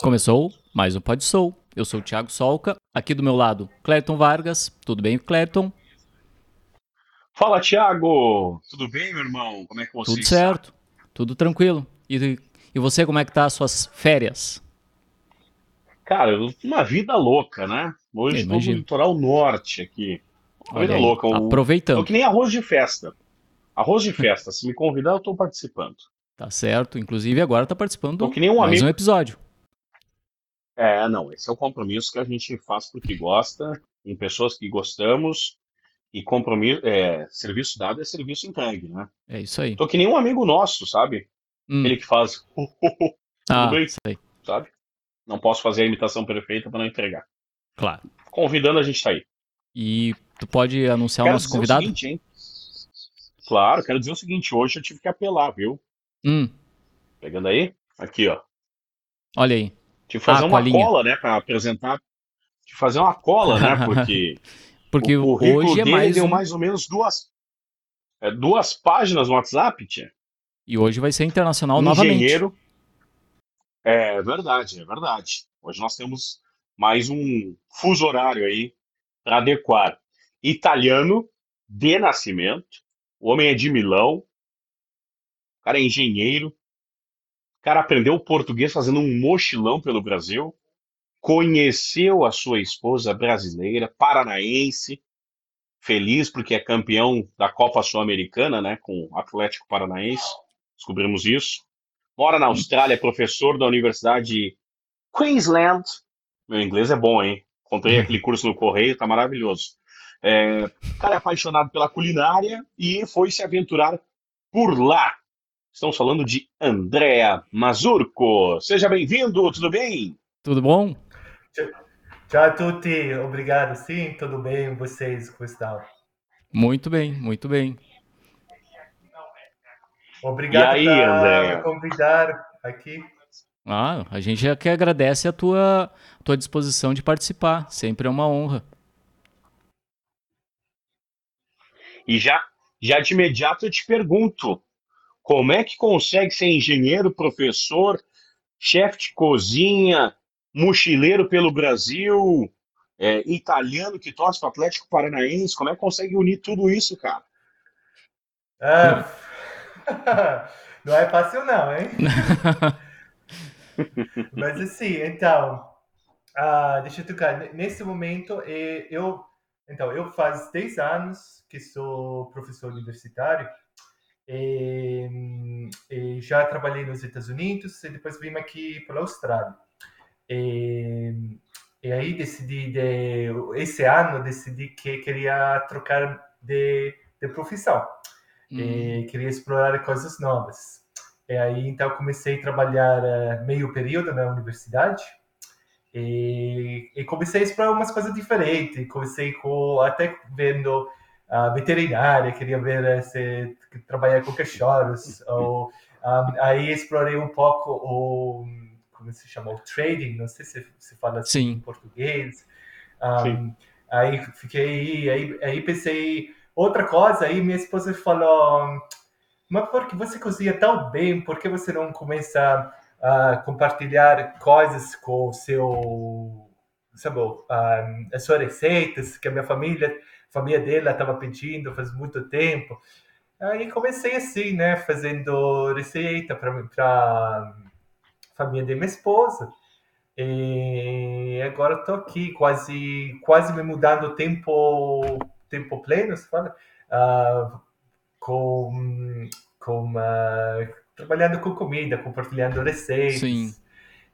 Começou mais um Pod Soul. Eu sou o Thiago Solca. Aqui do meu lado, Clayton Vargas. Tudo bem, Clayton? Fala, Thiago! Tudo bem, meu irmão? Como é que você Tudo está? certo. Tudo tranquilo. E, e você, como é que tá as suas férias? Cara, uma vida louca, né? Hoje estou no litoral norte aqui. Uma vida aí, louca. Aproveitando. Tô que nem arroz de festa. Arroz de festa. Se me convidar, eu estou participando. Tá certo. Inclusive, agora tá participando tô que nem um mais amigo... um episódio. É, não. Esse é o compromisso que a gente faz porque gosta, em pessoas que gostamos. E compromisso, é, serviço dado é serviço entregue, né? É isso aí. Tô que nem um amigo nosso, sabe? Hum. Ele que faz. ah, bem? Sei. Sabe? Não posso fazer a imitação perfeita para não entregar. Claro. Convidando, a gente tá aí. E tu pode anunciar quero o nosso convidado? O seguinte, hein? Claro, quero dizer o seguinte: hoje eu tive que apelar, viu? Hum. Pegando aí? Aqui, ó. Olha aí. Que fazer ah, uma colinha. cola, né, para apresentar. Que fazer uma cola, né, porque. porque o hoje é mais. deu um... mais ou menos duas. É, duas páginas no WhatsApp, tia. E hoje vai ser internacional um novamente. Engenheiro. É verdade, é verdade. Hoje nós temos mais um fuso horário aí para adequar. Italiano de nascimento, o homem é de Milão, o cara é engenheiro, cara aprendeu português fazendo um mochilão pelo Brasil, conheceu a sua esposa brasileira, paranaense, feliz porque é campeão da Copa Sul-Americana, né, com o Atlético Paranaense, descobrimos isso. Mora na Austrália, é professor da Universidade Queensland. Meu inglês é bom, hein? Comprei uhum. aquele curso no Correio, tá maravilhoso. É, o cara é apaixonado pela culinária e foi se aventurar por lá. Estamos falando de Andréa Mazurco. Seja bem-vindo, tudo bem? Tudo bom? Tchau a tutti, obrigado. Sim, tudo bem, vocês, como estão? Muito bem, muito bem. Obrigado e aí, por convidar aqui. Ah, a gente já que agradece a tua, a tua disposição de participar. Sempre é uma honra. E já, já de imediato eu te pergunto, como é que consegue ser engenheiro, professor, chefe de cozinha, mochileiro pelo Brasil, é, italiano que torce para o Atlético Paranaense? Como é que consegue unir tudo isso, cara? É... não é fácil não, hein? Mas assim, então, uh, deixa eu tocar. Nesse momento, eu, então, eu faz 10 anos que sou professor universitário e, e já trabalhei nos Estados Unidos e depois vim aqui para a Austrália. E, e aí decidi, de, esse ano, decidi que queria trocar de, de profissão. Hum. queria explorar coisas novas. E aí, então, comecei a trabalhar meio período na universidade e, e, comecei a explorar umas coisas diferentes. Comecei com, até vendo uh, veterinária, queria ver uh, se trabalhar com cachorros. ou, um, aí explorei um pouco o, como se chama, o trading, não sei se se fala assim Sim. em português. Um, aí fiquei, aí, aí pensei Outra coisa, aí minha esposa falou: Mas por que você cozinha tão bem? Por que você não começa a compartilhar coisas com o seu. Sabe, as suas receitas, que a minha família, a família dela estava pedindo faz muito tempo. Aí comecei assim, né, fazendo receita para a família de minha esposa. E agora estou aqui, quase, quase me mudando tempo tempo pleno, se fala, uh, com, com uh, trabalhando com comida, compartilhando receitas. Sim.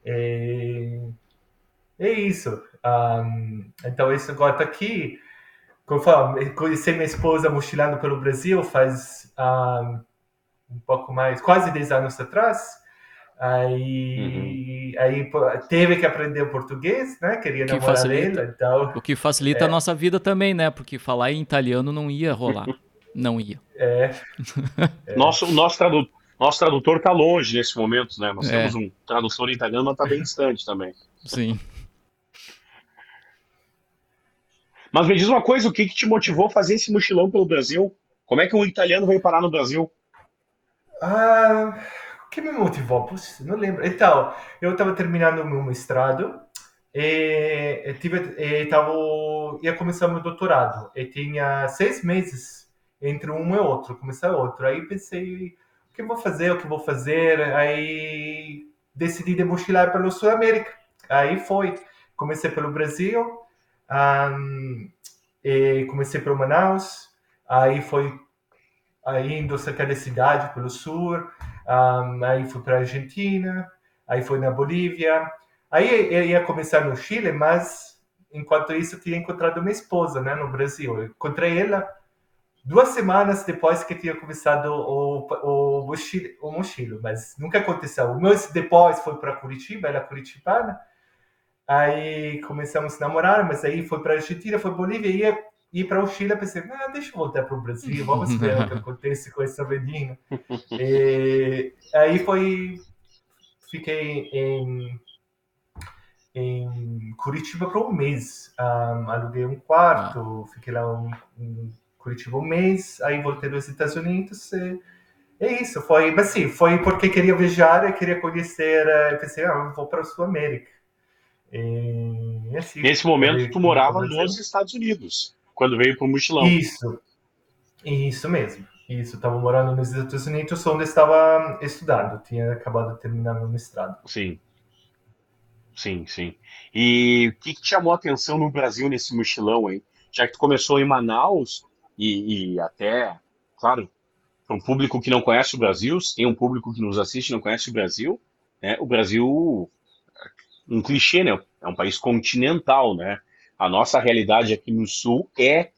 E, é isso. Um, então, isso agora está aqui. Conforme conheci minha esposa mochilando pelo Brasil faz um, um pouco mais, quase 10 anos atrás. Aí, uhum. aí teve que aprender o português, né? Queria que namorar facilita, dele, então... O que facilita é. a nossa vida também, né? Porque falar em italiano não ia rolar. Não ia. É. é. Nosso, nosso, tradu nosso tradutor está longe nesse momento, né? Nós é. temos um tradutor em italiano, mas está bem distante também. Sim. Mas me diz uma coisa, o que, que te motivou a fazer esse mochilão pelo Brasil? Como é que um italiano veio parar no Brasil? Ah o que me motivou? Puxa, não lembro. Então, eu estava terminando o meu mestrado e, tive, e tava, ia começar meu doutorado. E tinha seis meses entre um e outro, começar outro. Aí pensei, o que vou fazer, o que vou fazer? Aí decidi de mochilar pelo Sul América. Aí foi. Comecei pelo Brasil, um, comecei pelo Manaus, aí foi aí indo cerca da cidade pelo sul, um, aí fui para Argentina, aí foi na Bolívia, aí eu ia começar no Chile, mas enquanto isso eu tinha encontrado minha esposa, né, no Brasil. Eu encontrei ela duas semanas depois que tinha começado o, o, mochilo, o mochilo, mas nunca aconteceu. O meu depois foi para Curitiba, ela é curitibana, Aí começamos a namorar, mas aí foi para a Argentina, foi Bolívia, ia ir para o Chile, pensei, ah, deixa eu voltar para o Brasil, vamos ver o que acontece com essa menina. E aí foi, fiquei em, em Curitiba por um mês, um, aluguei um quarto, ah. fiquei lá um, um, Curitiba um mês, aí voltei dos Estados Unidos e é isso, foi, mas sim, foi porque queria viajar queria conhecer, eh, pensei, ah, vou para a Sul América. E, assim, Nesse momento, tu morava nos Estados Unidos, quando veio para o mochilão. Isso, isso mesmo. Isso, estava morando nos Estados Unidos, onde estava estudando. Tinha acabado de terminar meu mestrado. Sim. Sim, sim. E o que, que chamou a atenção no Brasil nesse mochilão, hein? Já que tu começou em Manaus e, e até, claro, para um público que não conhece o Brasil, tem um público que nos assiste e não conhece o Brasil, né? O Brasil um clichê, né? É um país continental, né? A nossa realidade aqui no sul é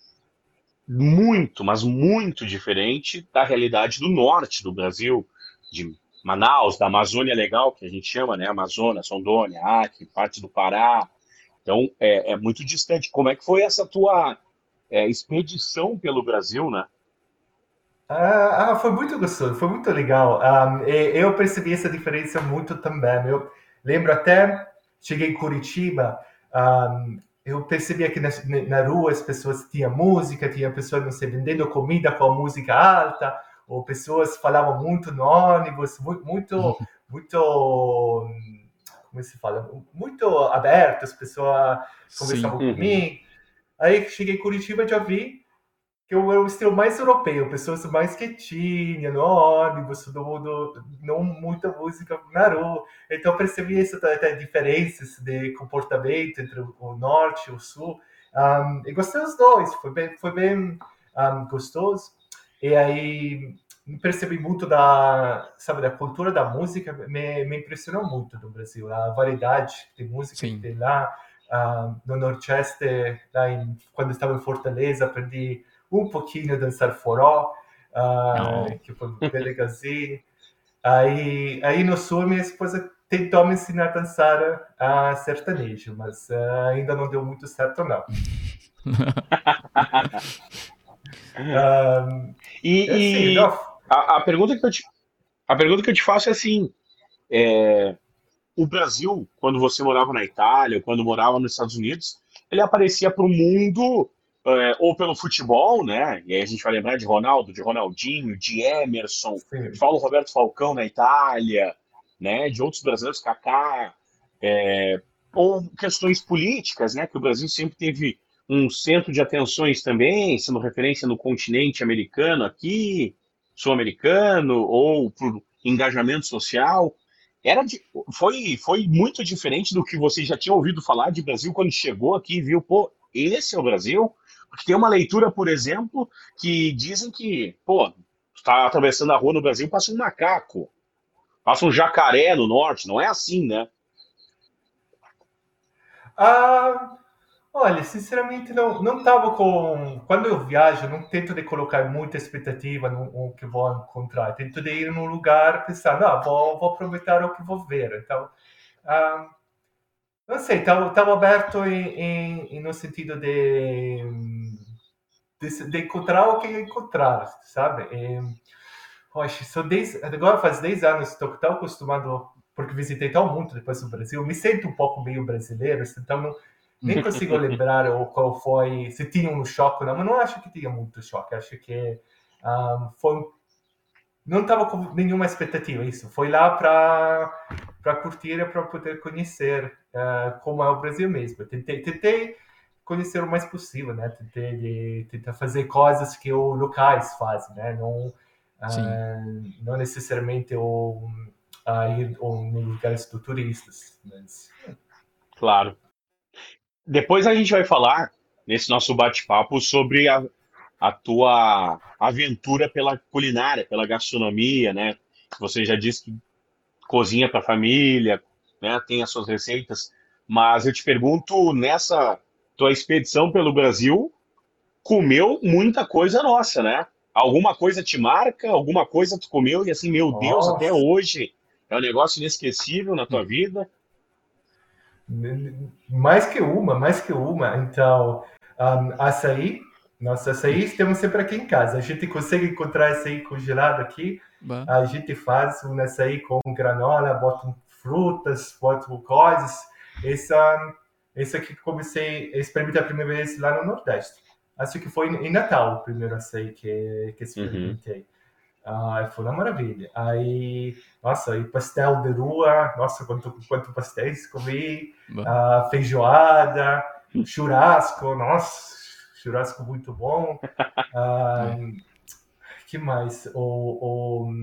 muito, mas muito diferente da realidade do norte do Brasil, de Manaus, da Amazônia Legal, que a gente chama, né? Amazonas, Rondônia, Acre, parte do Pará. Então, é, é muito distante. Como é que foi essa tua é, expedição pelo Brasil, né? Ah, ah, foi muito gostoso, foi muito legal. Um, eu percebi essa diferença muito também. Eu lembro até Cheguei em Curitiba, um, eu percebia que na, na, rua as pessoas tinham música, tinha pessoas, não sei, vendendo comida com a música alta, ou pessoas falavam muito no ônibus, muito, muito, muito como se fala, muito aberto, as pessoas conversavam Sim. comigo. Uhum. Aí cheguei em Curitiba já vi que eu era o estilo mais europeu, pessoas mais quietinhas, no ônibus, mundo, não muita música na rua. Então percebi essa até diferenças de comportamento entre o norte e o sul. Um, e gostei dos dois, foi bem, foi bem um, gostoso. E aí percebi muito da, sabe, da cultura da música, me, me impressionou muito no Brasil, a variedade de música Sim. que tem lá. Um, no Nordeste, lá em, quando estava em Fortaleza, aprendi um pouquinho dançar forró, uh, que foi bem legalzinho. Aí, aí no sul, minha esposa tentou me ensinar a dançar a sertanejo, mas uh, ainda não deu muito certo, não. um, e, assim, e a, a, pergunta que eu te, a pergunta que eu te faço é assim: é, o Brasil, quando você morava na Itália, quando morava nos Estados Unidos, ele aparecia para o mundo é, ou pelo futebol, né? E aí a gente vai lembrar de Ronaldo, de Ronaldinho, de Emerson, Sim. de Paulo Roberto Falcão na Itália, né? De outros brasileiros, Kaká, é, ou questões políticas, né? Que o Brasil sempre teve um centro de atenções também, sendo referência no continente americano aqui, sul-americano, ou por engajamento social. Era de, foi, foi muito diferente do que você já tinha ouvido falar de Brasil quando chegou aqui e viu, pô, esse é o Brasil? Tem uma leitura, por exemplo, que dizem que, pô, está atravessando a rua no Brasil, passa um macaco, passa um jacaré no norte, não é assim, né? Ah, olha, sinceramente não não estava com quando eu viajo não tento de colocar muita expectativa no, no que vou encontrar, tento de ir num lugar pensando, ah, vou, vou aproveitar o que vou ver, então ah, não sei, estava aberto em, em, no sentido de, de, de, encontrar o que encontrar, sabe? E, poxa, são dez, agora faz 10 anos estou tão acostumado, porque visitei tão muito depois do Brasil, me sinto um pouco meio brasileiro, então não, nem consigo lembrar o, qual foi, se tinha um choque ou não, mas não acho que tinha muito choque, acho que um, foi não estava com nenhuma expectativa isso. Foi lá para para curtir para poder conhecer uh, como é o Brasil mesmo. Tentei, tentei conhecer o mais possível, né? Tentei tentar fazer coisas que os locais fazem, né? Não, uh, não necessariamente o, uh, ir em lugares do turistas, mas... Claro. Depois a gente vai falar nesse nosso bate-papo sobre a, a tua aventura pela culinária, pela gastronomia, né? Você já disse que cozinha para a família, né? Tem as suas receitas, mas eu te pergunto nessa tua expedição pelo Brasil, comeu muita coisa nossa, né? Alguma coisa te marca, alguma coisa tu comeu e assim, meu Deus, até hoje é um negócio inesquecível na tua vida? Mais que uma, mais que uma. Então, um, açaí nossa, açaí temos sempre aqui em casa. A gente consegue encontrar açaí congelado aqui. Bah. A gente faz um açaí com granola, bota frutas, bota coisas. Essa, esse aqui que comecei a experimentar a primeira vez lá no Nordeste. Acho que foi em Natal o primeiro açaí que, que experimentei. Uhum. Foi uma maravilha. Aí, nossa, e pastel de rua, nossa, quanto, quanto pastéis comi, ah, feijoada, churrasco, nossa, churrasco muito bom. Ah, que mais? O, o,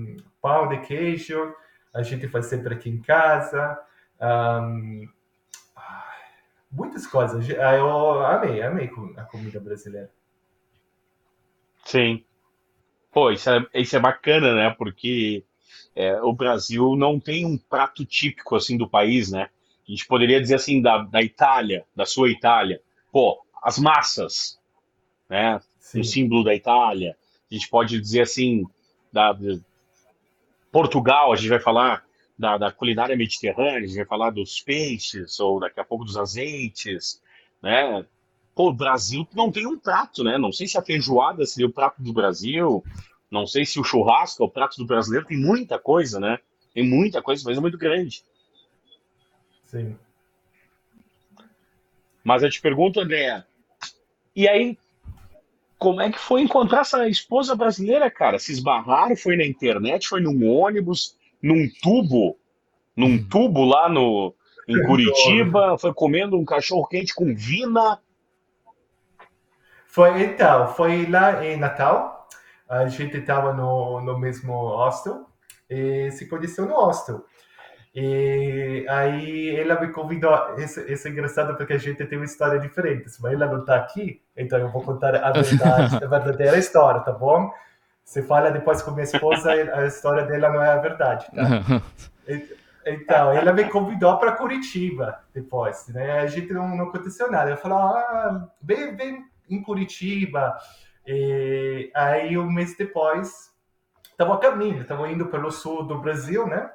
pão de queijo, a gente faz sempre aqui em casa. Um, muitas coisas. Eu amei, amei a comida brasileira. Sim. Pô, isso é, isso é bacana, né? Porque é, o Brasil não tem um prato típico assim do país, né? A gente poderia dizer assim da, da Itália, da sua Itália. Pô, as massas, né? Sim. O símbolo da Itália. A gente pode dizer assim, da, Portugal, a gente vai falar da, da, culinária mediterrânea, a gente vai falar dos peixes, ou daqui a pouco dos azeites, né? Pô, o Brasil não tem um prato, né? Não sei se a feijoada seria o prato do Brasil, não sei se o churrasco é o prato do brasileiro, tem muita coisa, né? Tem muita coisa, mas é muito grande. Sim. Mas eu te pergunto, André, e aí, como é que foi encontrar essa esposa brasileira, cara? Se esbarraram, foi na internet, foi num ônibus, num tubo, num hum. tubo lá no, em Curitiba, foi comendo um cachorro quente com vina. Foi então, foi lá em Natal. A gente estava no, no mesmo hostel e se conheceu no hostel. E aí ela me convidou. Isso, isso é engraçado porque a gente tem uma história diferente, mas ela não está aqui, então eu vou contar a verdade, a verdadeira história, tá bom? Você fala depois com minha esposa, a história dela não é a verdade, tá? Então, ela me convidou para Curitiba depois, né? A gente não, não aconteceu nada. Ela falou, ah, vem, vem em Curitiba. E aí, um mês depois, estava a caminho, estava indo pelo sul do Brasil, né?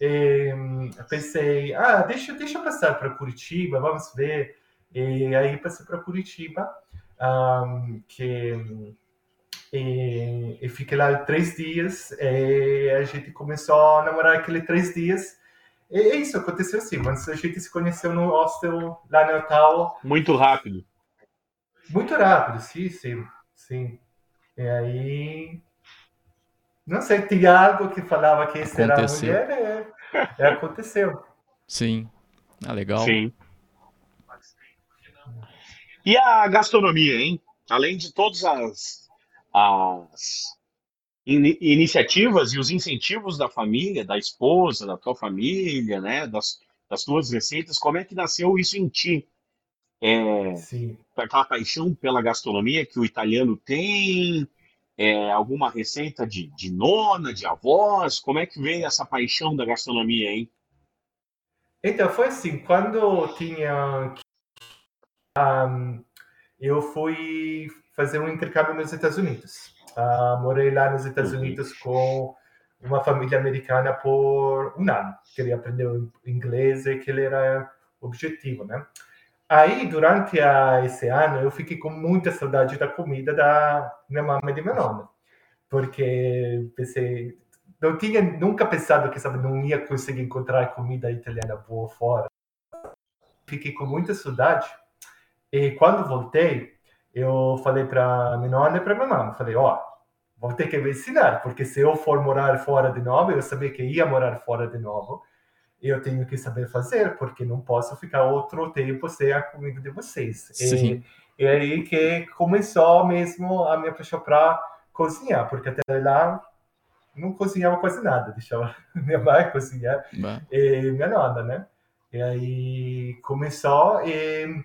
E, pensei, ah, deixa, deixa eu passar para Curitiba, vamos ver. E aí passei para Curitiba, um, que e, e, fiquei lá três dias. E a gente começou a namorar aqueles três dias. E é isso aconteceu assim, mas a gente se conheceu no hostel lá no Natal. Muito rápido. Muito rápido, sim, sim, sim. E aí não sei, tinha algo que falava que esse aconteceu. era a mulher, é, é, aconteceu. Sim. Ah, legal. Sim. E a gastronomia, hein? Além de todas as, as in, iniciativas e os incentivos da família, da esposa, da tua família, né? Das, das tuas receitas, como é que nasceu isso em ti? É, Sim. Aquela paixão pela gastronomia que o italiano tem, é, alguma receita de, de nona, de avós? Como é que veio essa paixão da gastronomia, hein? Então, foi assim, quando eu tinha... Um, eu fui fazer um intercâmbio nos Estados Unidos. Uh, morei lá nos Estados uhum. Unidos com uma família americana por um ano. Queria aprender inglês e que ele era objetivo, né? Aí, durante a, esse ano, eu fiquei com muita saudade da comida da minha mamãe e de minha nona. Porque pensei, não tinha nunca pensado que sabe, não ia conseguir encontrar comida italiana boa fora. Fiquei com muita saudade. E quando voltei, eu falei para minha nona e para minha mãe, falei, ó, oh, vou ter que me ensinar, porque se eu for morar fora de novo, eu sabia que ia morar fora de novo, eu tenho que saber fazer, porque não posso ficar outro tempo sem a comida de vocês. Sim. E, e aí que começou mesmo a minha paixão para cozinhar, porque até lá não cozinhava quase nada, deixava minha mãe cozinhar Bah. e minha nona, né? E aí começou e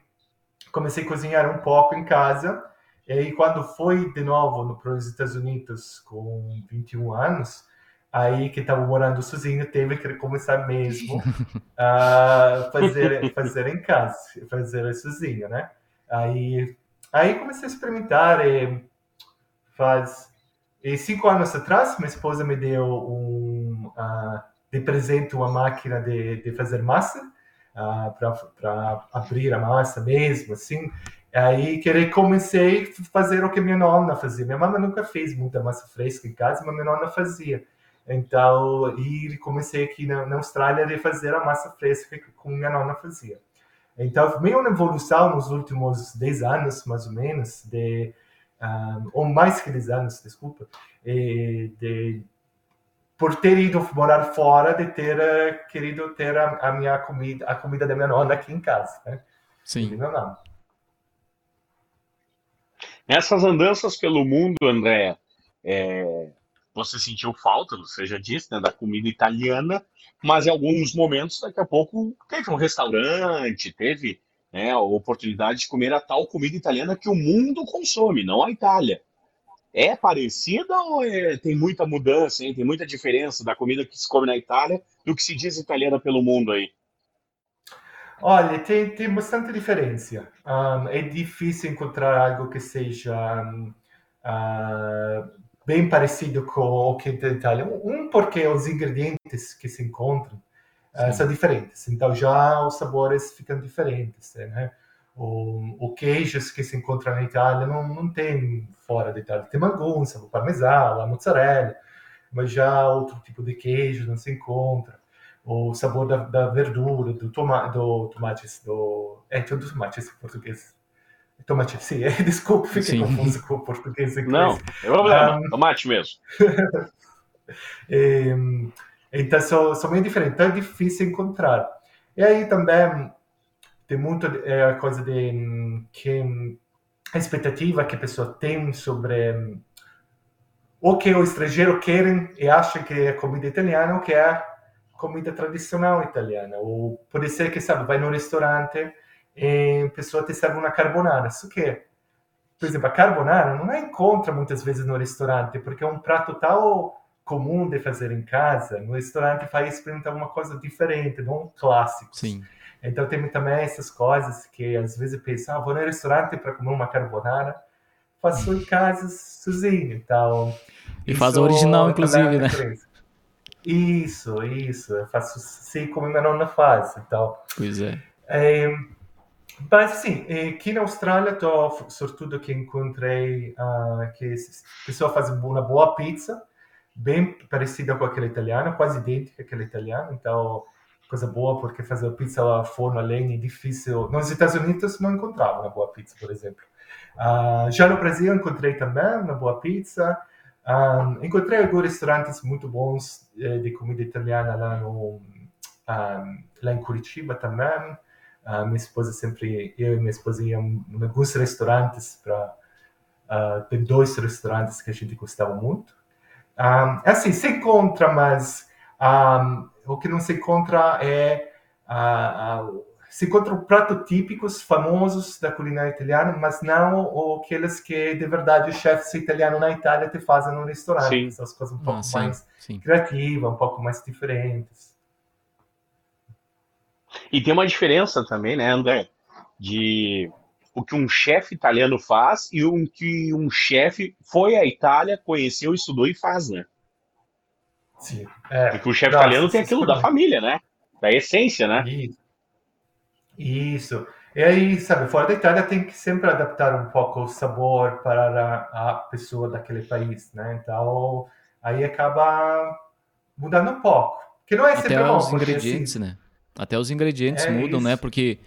comecei a cozinhar um pouco em casa. E aí quando fui de novo para os Estados Unidos com 21 anos, aí que estava morando sozinho, teve que começar mesmo a fazer fazer em casa, fazer sozinho, né? Aí aí comecei a experimentar e faz e cinco anos atrás, minha esposa me deu um, uh, de presente uma máquina de, de fazer massa, uh, para abrir a massa mesmo, assim. Aí que comecei a fazer o que minha nona fazia. Minha mãe nunca fez muita massa fresca em casa, mas minha nona fazia. Então, e comecei aqui na, na Austrália a fazer a massa fresca que minha nona fazia. Então, meio uma evolução nos últimos 10 anos, mais ou menos, de um, ou mais que 10 anos, desculpa, e de, por ter ido morar fora, de ter uh, querido ter a, a, minha comida, a comida da minha nona aqui em casa, né? Sim. Não, não. Nessas andanças pelo mundo, André, é, você sentiu falta, você já disse, né, da comida italiana, mas em alguns momentos, daqui a pouco, teve um restaurante, teve né, a oportunidade de comer a tal comida italiana que o mundo consome, não a Itália. É parecida ou é, tem muita mudança, hein? tem muita diferença da comida que se come na Itália do que se diz italiana pelo mundo aí? Olha, tem, tem bastante diferença. Um, é difícil encontrar algo que seja um, uh, bem parecido com o que tem na Itália. Um, porque os ingredientes que se encontram uh, são diferentes. Então já os sabores ficam diferentes, né? O, o queijos que se encontra na Itália não, não tem fora da Itália. Tem mangunça, o parmesão, a mozzarella, mas já outro tipo de queijo não se encontra. O sabor da, da verdura, do, toma, do tomate, do... É, tem do tomate em português. Tomate, sim, é, desculpa, fiquei sim. confuso com o português inglês. Não, é problema, um, tomate mesmo. e, então, são, são bem diferentes. Então, é difícil encontrar. E aí também tem muito é, coisa de que a expectativa que a pessoa tem sobre o que o estrangeiro querem e acha que é comida italiana, o que é comida tradicional italiana. Ou pode ser que, sabe, vai no restaurante e a pessoa te serve uma carbonara. Isso que, por exemplo, a carbonara não a encontra muitas vezes no restaurante, porque é um prato tal comum de fazer em casa, no restaurante faz experimentar uma coisa diferente, não clássico. Sim. Então tem também essas coisas que às vezes eu penso, ah, vou no restaurante para comer uma carbonara, faço em casa sozinho, então... E faz a original, inclusive, né? Isso, isso, eu faço assim como minha nona faz, então... Pois é. é mas sim, aqui na Austrália estou sortudo que encontrei uh, que a pessoa faz uma boa pizza, bem parecida com aquela italiana, quase idêntica àquela italiana, então coisa boa porque fazer pizza a forno a lenha é difícil. Nos Estados Unidos não encontrava uma boa pizza, por exemplo. Uh, já no Brasil encontrei também uma boa pizza. Um, ah, encontrei alguns restaurantes muito bons eh, de comida italiana lá no um, lá em Curitiba também. Uh, minha esposa sempre, eu e minha esposa em alguns restaurantes para uh, tem dois restaurantes que a gente gostava muito. Um, assim, se encontra, mas um, o que não se encontra é uh, uh, se encontram pratos típicos famosos da culinária italiana, mas não aqueles que de verdade os chefes italianos na Itália te fazem no restaurante. Sim. São as coisas um pouco ah, sim, mais sim. criativas, um pouco mais diferentes. E tem uma diferença também, né, André, de o que um chefe italiano faz e o que um chefe foi à Itália, conheceu, estudou e faz, né? Sim. É, Porque o chefe italiano tem aquilo da família, né? Da essência, né? Isso. Isso. E aí, sabe, fora da Itália tem que sempre adaptar um pouco o sabor para a, pessoa daquele país, né? Então, aí acaba mudando um pouco. Que não é sempre Até bom, os ingredientes, assim, né? Até os ingredientes é mudam, né? isso. né? Porque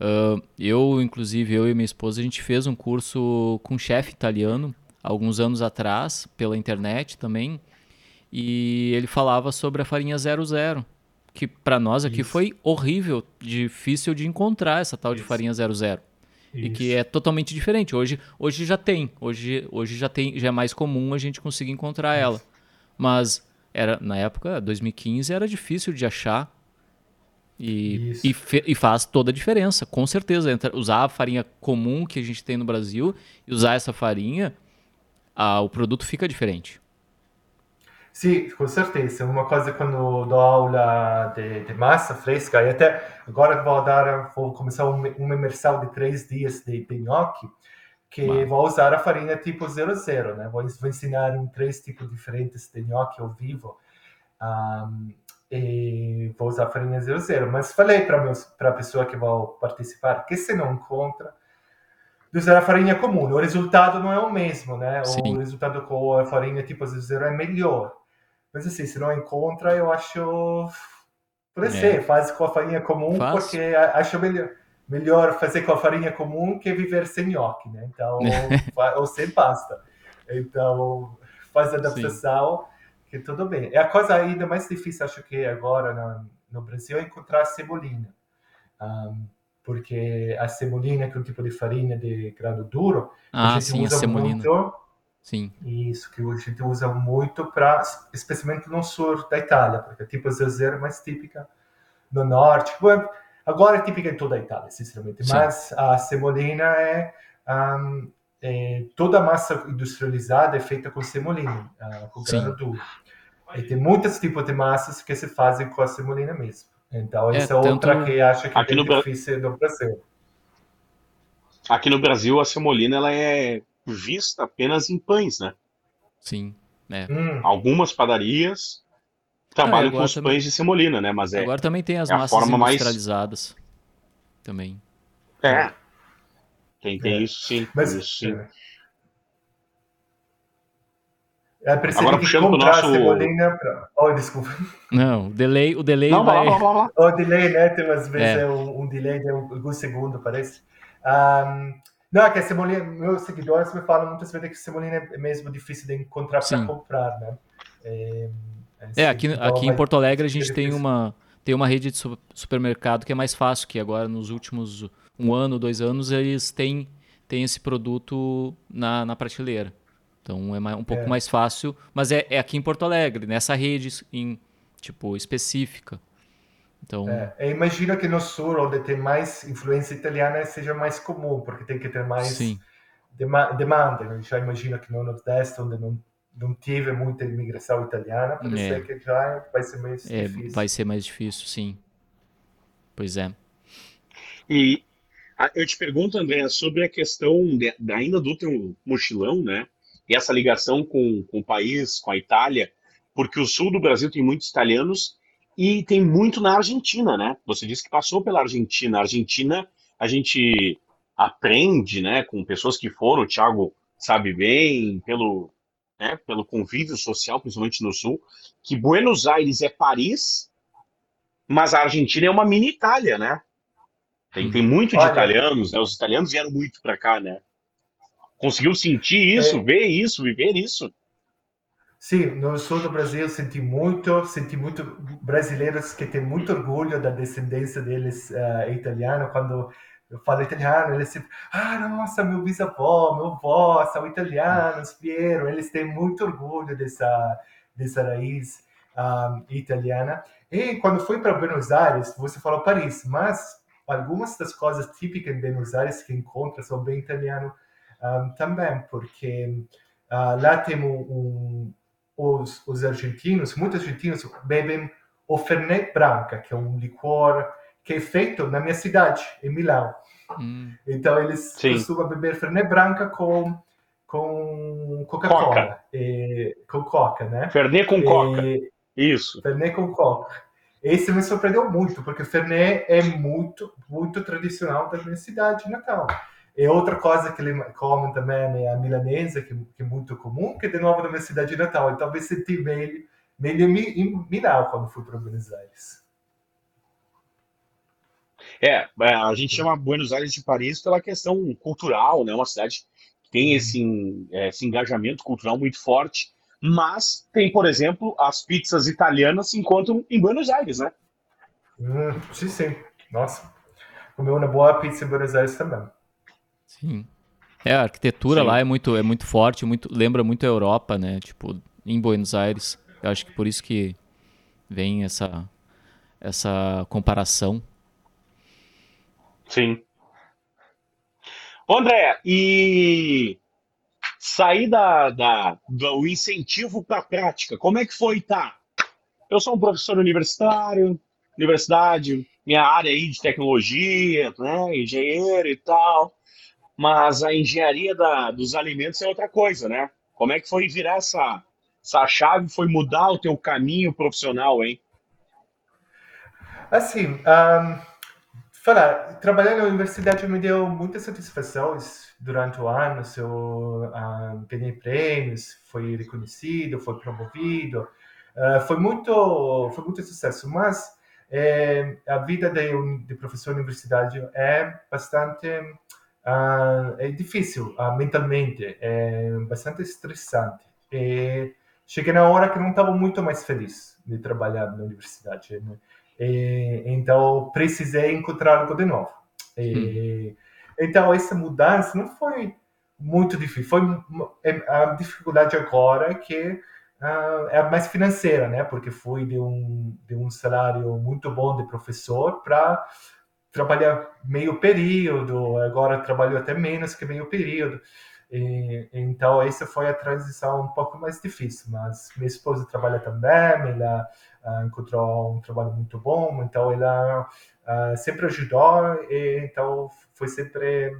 uh, eu, inclusive, eu e minha esposa, a gente fez um curso com um chefe italiano alguns anos atrás, pela internet também, e ele falava sobre a farinha 00, que para nós aqui Isso. foi horrível, difícil de encontrar essa tal de Isso. farinha 00. E que Isso. é totalmente diferente. Hoje, hoje já tem, hoje, hoje já tem, já é mais comum a gente conseguir encontrar ela. Mas era na época, 2015, era difícil de achar. E, Isso. e, fe- e faz toda a diferença, com certeza. Entre usar a farinha comum que a gente tem no Brasil e usar essa farinha, ah, o produto fica diferente. Sì, con certeza. Uma coisa quando dou aula de, de massa fresca, e até agora vou dar, vou começar um, uma imersão de três dias de, de gnocchi, que vou usar a farinha tipo 00, né? Vou, vou ensinar em três tipos diferentes de gnocchi ao vivo. Ahm, e vou usar a farinha 00. Mas falei para a pessoa que vai participar que se não encontra, de usar a farinha comum. O resultado não é o mesmo, né? Sim. O resultado com a farinha tipo 00 é melhor. Mas assim, se não encontra, eu acho. Pode É. ser, faz com a farinha comum, Faz. porque a- acho melhor, melhor fazer com a farinha comum que viver sem nhoque, né? Então, ou sem pasta. Então, faz a adaptação, que tudo bem. É a coisa ainda mais difícil, acho que agora no, no Brasil, é encontrar a cebolinha. Ahm, porque a semolina, que é um tipo de farinha de grão duro, Ah, a gente sim, a usa semolina. muito Sim. isso, que a gente usa muito para, especialmente no sul da Itália, porque tipo a zero é mais típica no norte. Bom, agora é típica em toda a Itália, sinceramente, Sim. mas a semolina é, ahm, é- toda a massa industrializada é feita com semolina, ah, com Sim. grano duro. E tem muitos tipos de massas que se fazem com a semolina mesmo. Então, É, essa é outra tanto- que acho que é Bra- difícil no Brasil. Aqui no Brasil, a semolina ela é vista apenas em pães, né? Sim. É. Hum, Algumas padarias trabalham agora com os também- pães de semolina, né? Mas é, Agora também tem as é massas forma mais- industrializadas. Também. é. Tem, tem É. isso sim. Mas, isso sim. é. É preciso Agora, que puxando a nosso- semolina pra... Oh, desculpa. Não, o delay, o delay Não, vai. blá, blá, blá. O delay, né? Tem às vezes É. é. um, um delay de um- alguns segundos, parece. Ahm, não, é que a semolina, meus seguidores me falam muitas vezes que a semolina é mesmo difícil de encontrar para comprar, né? É, assim, É, aqui, aqui em Porto Alegre a gente tem uma, tem uma rede de su- supermercado que é mais fácil, que agora nos últimos um ano, dois anos, eles têm, têm esse produto na, na prateleira. Então é um pouco É. mais fácil, mas é, é aqui em Porto Alegre, nessa rede em, tipo, específica. Então, É, eu imagino que no sul, onde tem mais influência italiana, seja mais comum, porque tem que ter mais sim. dema- demanda. Eu já imagino que no Nordeste, onde não, não tive muita imigração italiana, pode É. ser que já vai ser mais É, difícil. vai ser mais difícil, sim. Pois é. E eu te pergunto, André, sobre a questão de- da- ainda do teu mochilão, né? E essa ligação com, com o país, com a Itália, porque o sul do Brasil tem muitos italianos e tem muito na Argentina, né? Você disse que passou pela Argentina. A Argentina, a gente aprende, né, com pessoas que foram, o Thiago sabe bem, pelo, né, pelo convívio social, principalmente no sul, que Buenos Aires é Paris, mas a Argentina é uma mini Itália, né? Tem, tem muito de Olha- italianos, né? Os italianos vieram muito para cá, né? Conseguiu sentir isso, É. ver isso, viver isso? Sim, no sul do Brasil senti muito, senti muito brasileiros que têm muito orgulho da descendência deles uh, italiano. Quando eu falo italiano, eles sempre, ah, nossa, meu bisavó, meu avô são italianos, vieram. Eles têm muito orgulho dessa, dessa raiz um, italiana. E quando fui para Buenos Aires, você falou Paris, mas algumas das coisas típicas em Buenos Aires que encontra são bem italiano um, também, porque uh, lá tem um, um os, os, argentinos, muitos argentinos bebem o Fernet Branca, que é um licor que é feito na minha cidade, em Milão. Hum, Então eles Sim. costumam beber Fernet Branca com com Coca-Cola, Coca. e- com Coca, né? Fernet com coca. E- Isso. Fernet com Coca. Esse me surpreendeu muito, porque Fernet é muito, muito tradicional da minha cidade natal. E outra coisa que eles comem também é a milanesa, que, que é muito comum, que é de novo na minha cidade natal. Então eu senti meio, meio em Mi- em Milão quando fui para Buenos Aires. É, é, a gente chama Buenos Aires de Paris pela questão cultural, né? Uma cidade tem esse, esse engajamento cultural muito forte, mas tem, por exemplo, as pizzas italianas se encontram em Buenos Aires, né? Hum, sim, sim. Nossa, comeu uma boa pizza em Buenos Aires também. Sim. É, a arquitetura sim. lá é muito, é muito forte, muito, lembra muito a Europa, né? Tipo, em Buenos Aires. Eu acho que por isso que vem essa, essa comparação. Sim. André, e sair da, da, do incentivo para a prática, como é que foi, tá? Eu sou um professor universitário, universidade, minha área aí de tecnologia, né, engenheiro e tal, mas a engenharia da, dos alimentos é outra coisa, né? Como é que foi virar essa, essa chave, foi mudar o teu caminho profissional, hein? Assim, um, falar, trabalhar na universidade me deu muitas satisfações durante o ano. Eu uh, ganhei prêmios, foi reconhecido, foi promovido, uh, foi muito, foi muito sucesso. Mas é, a vida de, de professor de universidade é bastante é difícil mentalmente, é bastante estressante. E cheguei na hora que não estava muito mais feliz de trabalhar na universidade. Né? E, então, precisei encontrar algo de novo. E. Então, essa mudança não foi muito difícil. Foi a dificuldade agora que uh, é mais financeira, né? Porque fui de um, de um salário muito bom de professor para trabalhar meio período. Agora trabalho até menos que meio período. E, então, essa foi a transição um pouco mais difícil. Mas minha esposa trabalha também, ela uh, encontrou um trabalho muito bom, então ela uh, sempre ajudou, e então foi sempre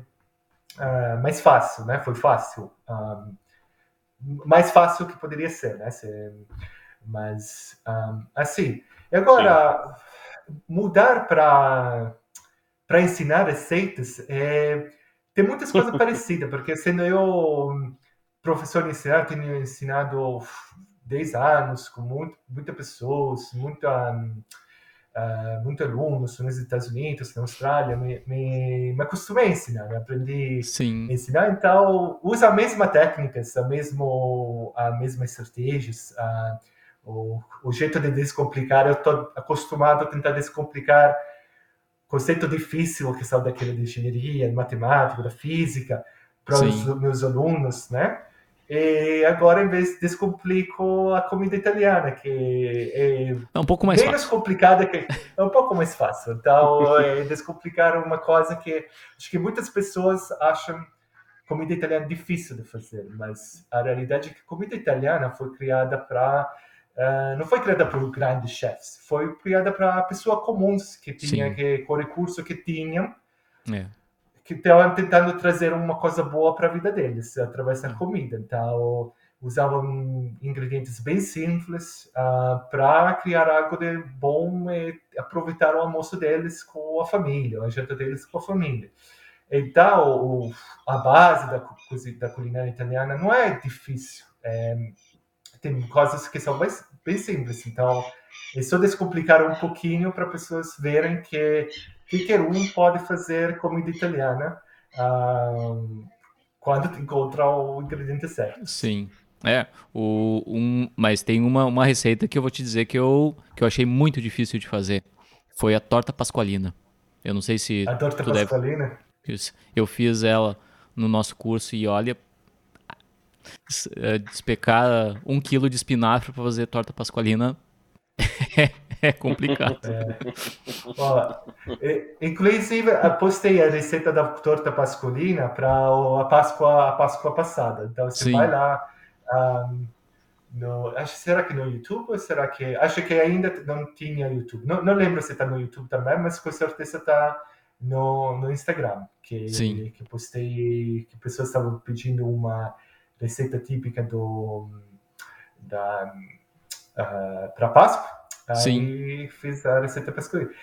uh, mais fácil, né? Foi fácil. Um, mais fácil que poderia ser, né? Se, mas, um, assim, e agora, Sim. mudar para para ensinar receitas é, tem muitas coisas parecidas, porque sendo eu professor de ensinar, tenho ensinado 10 anos com muito, muitas pessoas, muita, uh, muito alunos nos Estados Unidos, na Austrália, me, me, me acostumei a ensinar, aprendi Sim. a ensinar, então usa a mesma técnicas, a, mesmo, a mesma estratégias, a, o, o jeito de descomplicar, eu estou acostumado a tentar descomplicar conceito difícil que são daquele de engenharia, de matemática, da física, para os meus alunos, né? E agora, em vez, descomplico a comida italiana, que é, é um pouco mais menos fácil. complicada, que é um pouco mais fácil. Então, é descomplicar uma coisa que acho que muitas pessoas acham comida italiana difícil de fazer, mas a realidade é que comida italiana foi criada para uh, não foi criada por grandes chefs, foi criada para pessoas comuns que tinham que com o recurso que tinham. É que estavam tentando trazer uma coisa boa para a vida deles através da comida. Então, usavam ingredientes bem simples uh, ah, para criar algo de bom e aproveitar o almoço deles com a família, a janta deles com a família. Então, o, a base da, da culinária italiana não é difícil. É, tem coisas que são bem, bem simples. Então, é só descomplicar um pouquinho para pessoas verem que qualquer um pode fazer comida italiana uh, quando encontra o ingrediente certo. Sim. É, o, um, mas tem uma, uma receita que eu vou te dizer que eu, que eu achei muito difícil de fazer. Foi a torta pasqualina. Eu não sei se. A torta pasqualina? Deve... Eu fiz ela no nosso curso e olha. Eh, despecar um quilo de espinafre para fazer torta pasqualina é complicado. É. Ó, inclusive, postei a receita da torta pascolina para a Páscoa, a Páscoa passada. Então, você Sim. vai lá. Um, no, acho, será que no YouTube ou será que. Acho que ainda não tinha YouTube. Não, não lembro se está no YouTube também, mas com certeza está no, no Instagram. Que, Sim. que postei. Que pessoas estavam pedindo uma receita típica do. Da, uh, para Páscoa. Aí Sim. fiz a receita para escolher.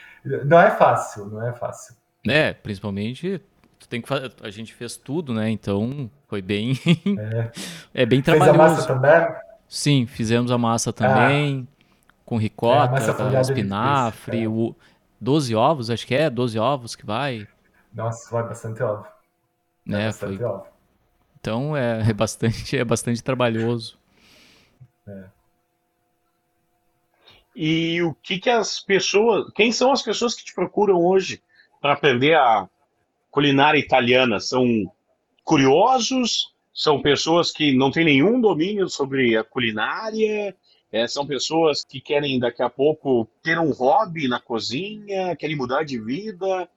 Não é fácil, não é fácil. É, principalmente tu tem que fazer, a gente fez tudo, né? Então foi bem é, é bem trabalhoso. Fez a massa também? Sim, fizemos a massa também ah. com ricota, é, espinafre, é. o 12 ovos, acho que é 12 ovos que vai. Nossa, vai bastante ovo. É, bastante foi. Ovo. Então é, é bastante, é bastante trabalhoso. É. E o que que as pessoas, quem são as pessoas que te procuram hoje para aprender a culinária italiana? São curiosos? São pessoas que não têm nenhum domínio sobre a culinária? É, são pessoas que querem daqui a pouco ter um hobby na cozinha, querem mudar de vida?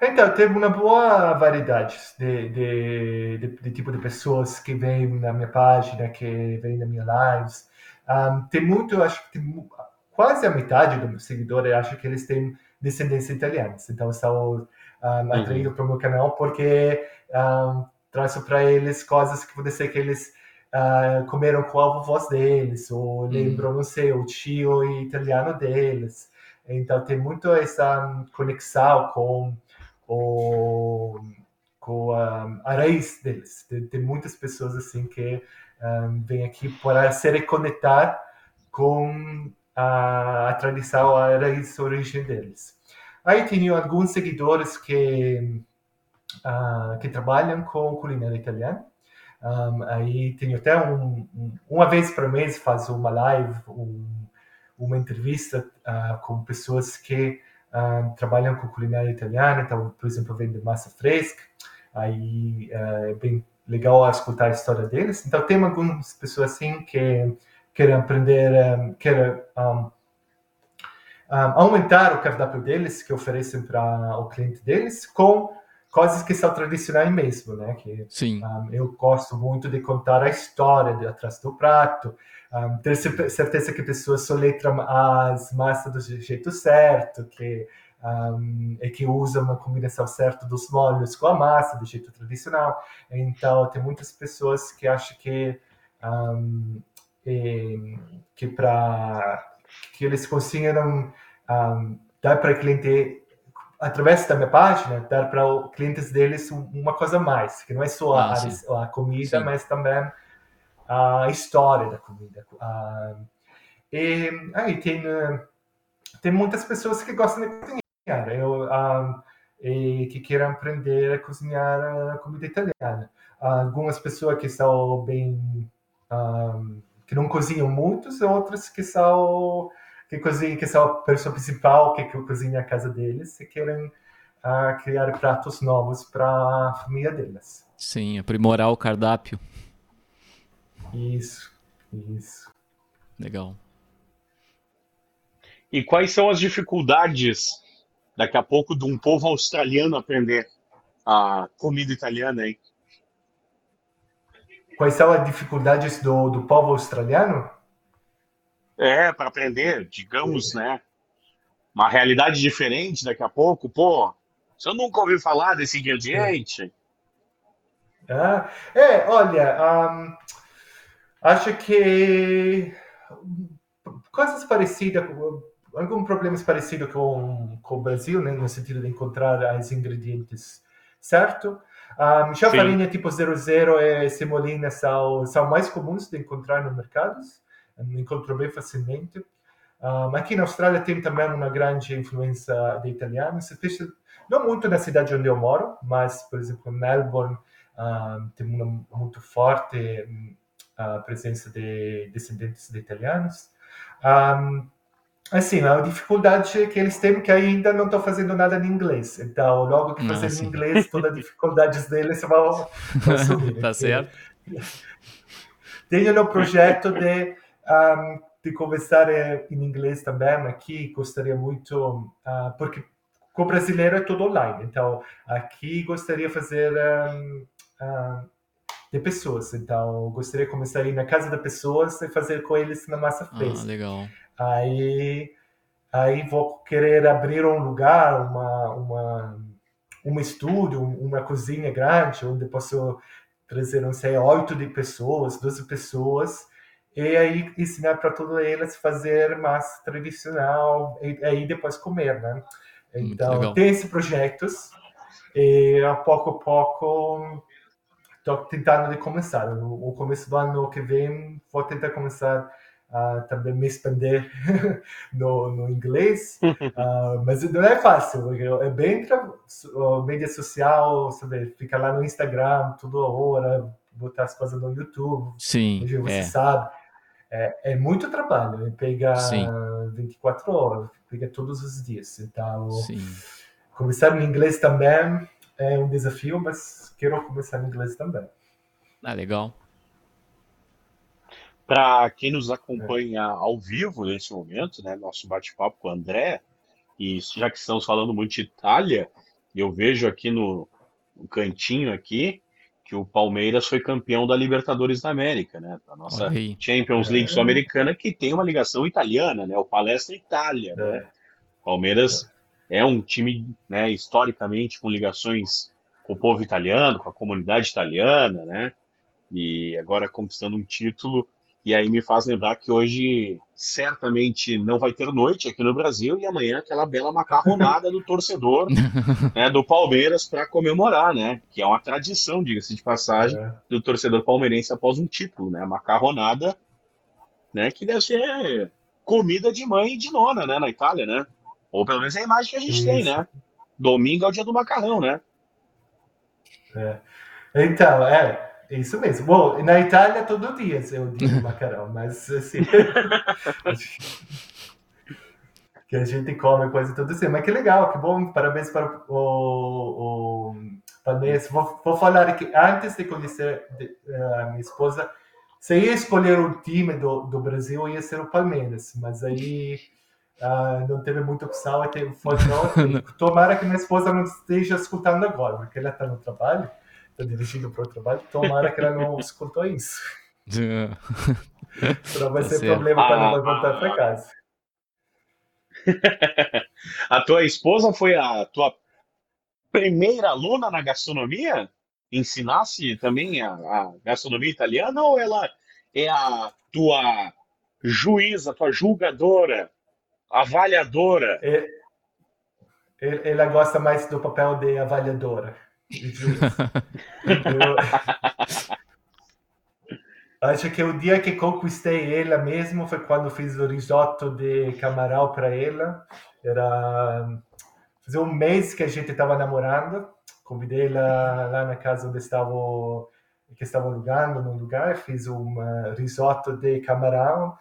Então, tem uma boa variedade de, de, de, de, tipo de pessoas que vêm na minha página, que vêm na minha lives. Um, tem muito, acho que tem, quase a metade dos seguidores, acho que eles têm descendência italiana. Então, são um, atraídos uhum. para o meu canal porque um, traço para eles coisas que podem ser que eles uh, comeram com a voz deles, ou uhum. lembram, não sei, o tio italiano deles. Então, tem muito essa conexão com o, com a, raiz deles. Tem, tem, muitas pessoas assim que um, vêm aqui para se reconectar com a, a tradição, a raiz, a origem deles. Aí tenho alguns seguidores que, uh, que trabalham com culinária italiana. Um, aí tenho até um, um, uma vez por mês faço uma live, um, uma entrevista uh, com pessoas que uh, trabalham com culinária italiana, então, por exemplo, vende massa fresca, aí uh, é bem legal escutar a história deles. Então, tem algumas pessoas assim que querem aprender, um, querem um, aumentar o cardápio deles, que oferecem para o cliente deles, com coisas que são tradicionais mesmo, né? Que Sim. Um, eu gosto muito de contar a história de atrás do prato, um, ter certeza que a pessoa soletra as massas do jeito certo, que um, e que usa uma combinação certa dos molhos com a massa do jeito tradicional. Então, tem muitas pessoas que acham que e, que para que eles consigam dar para o cliente através da minha página dar para clientes deles uma coisa mais que não é só ah, a, a, comida sim. mas também a história da comida. e aí tem, tem muitas pessoas que gostam de cozinhar eu, e que querem aprender a cozinhar a comida italiana. Algumas pessoas que são bem. que não cozinham muito, outras que são que cozinham, que são a pessoa principal que, que cozinha a casa deles e querem uh, criar pratos novos para a família deles. Sim, aprimorar o cardápio. Isso, isso. Legal. E quais são as dificuldades daqui a pouco de um povo australiano aprender a comida italiana aí? Quais são as dificuldades do, do povo australiano? É, para aprender, digamos, é. né? Uma realidade diferente daqui a pouco. Pô, você nunca ouviu falar desse ingrediente? Ah, é, olha, um, Acho que coisas parecidas, alguns problemas parecidos com, com o Brasil, né, no sentido de encontrar os ingredientes certo. Um, já Sim. farinha tipo 00 e semolina são, são mais comuns de encontrar no encontro bem facilmente. Um, aqui na Austrália tem também uma grande influência de italianos, não muito na cidade onde eu moro, mas, por exemplo, em Melbourne um, tem uma muito forte a presença de descendentes de italianos. Um, assim, a dificuldade é que eles têm que ainda não estão fazendo nada em inglês. Então, logo que fazer em inglês, todas as dificuldades deles vão, vão subir. tá certo. Tenho no projeto de, um, de conversar em inglês também aqui, gostaria muito, uh, porque com o brasileiro é tudo online. Então, aqui gostaria de fazer um, uh, de pessoas. Então, gostaria de começar a ir na casa da pessoas e fazer com eles na massa ah, fresca. Ah, legal. Aí, aí vou querer abrir um lugar, uma, uma, um estúdio, uma cozinha grande, onde posso trazer, não sei, oito de pessoas, doze pessoas, e aí ensinar para todas elas fazer massa tradicional, e aí depois comer, né? Então, tem esses projetos, e a pouco a pouco Estou tentando de começar. No, começo do ano que vem, vou tentar começar a também me expandir no, no inglês, uh, mas não é fácil, é bem uh, mídia social, sabe, fica lá no Instagram toda hora, botar as coisas no YouTube, Sim, você é. sabe, é, é muito trabalho, pega Sim. 24 horas, pega todos os dias, então Sim. começar em inglês também é um desafio, mas quero começar em inglês também. Ah, legal. Para quem nos acompanha ao vivo nesse momento, né, nosso bate-papo com o André, e já que estamos falando muito de Itália, eu vejo aqui no, no cantinho aqui que o Palmeiras foi campeão da Libertadores da América, né? A nossa. Champions League É. sul-americana que tem uma ligação italiana, né? O Palestra Itália, né? Palmeiras é um time, né, historicamente com ligações com o povo italiano, com a comunidade italiana, né? E agora conquistando um título. E aí me faz lembrar que hoje certamente não vai ter noite aqui no Brasil e amanhã aquela bela macarronada do torcedor né, do Palmeiras para comemorar, né? Que é uma tradição, diga-se de passagem, É. do torcedor palmeirense após um título, né? A macarronada, né? Que deve ser comida de mãe e de nona, né? Na Itália, né? Ou pelo menos é a imagem que a gente tem, Isso. né? Domingo é o dia do macarrão, né? Então, é, isso mesmo. Bom, na Itália todo dia é o dia do macarrão, mas assim. que a gente come coisa todo dia. Mas que legal, que bom, parabéns para o, o, o Palmeiras. Vou, vou falar que antes de conhecer de- a minha esposa, se ia escolher um time do, do Brasil, ia ser o Palmeiras, mas aí. ah, não teve muita opção, foi outro. Tomara que minha esposa não esteja escutando agora, porque ela está no trabalho, está dirigindo para o trabalho. Tomara que ela não escutou isso. Senão vai Tá ser problema quando Ah, vai voltar para casa. A tua esposa foi a tua primeira aluna na gastronomia? Ensinasse também a, a gastronomia italiana ou ela é a tua juíza, tua julgadora, avaliadora? E- e- Ela gosta mais do papel de avaliadora. Acho que o dia que conquistei ela mesmo foi quando fiz o risotto de camarão para ela. Era fazia um mês que a gente estava namorando. Convidei ela lá na casa onde estava que estava alugando no lugar, fiz um eh, risotto de camarão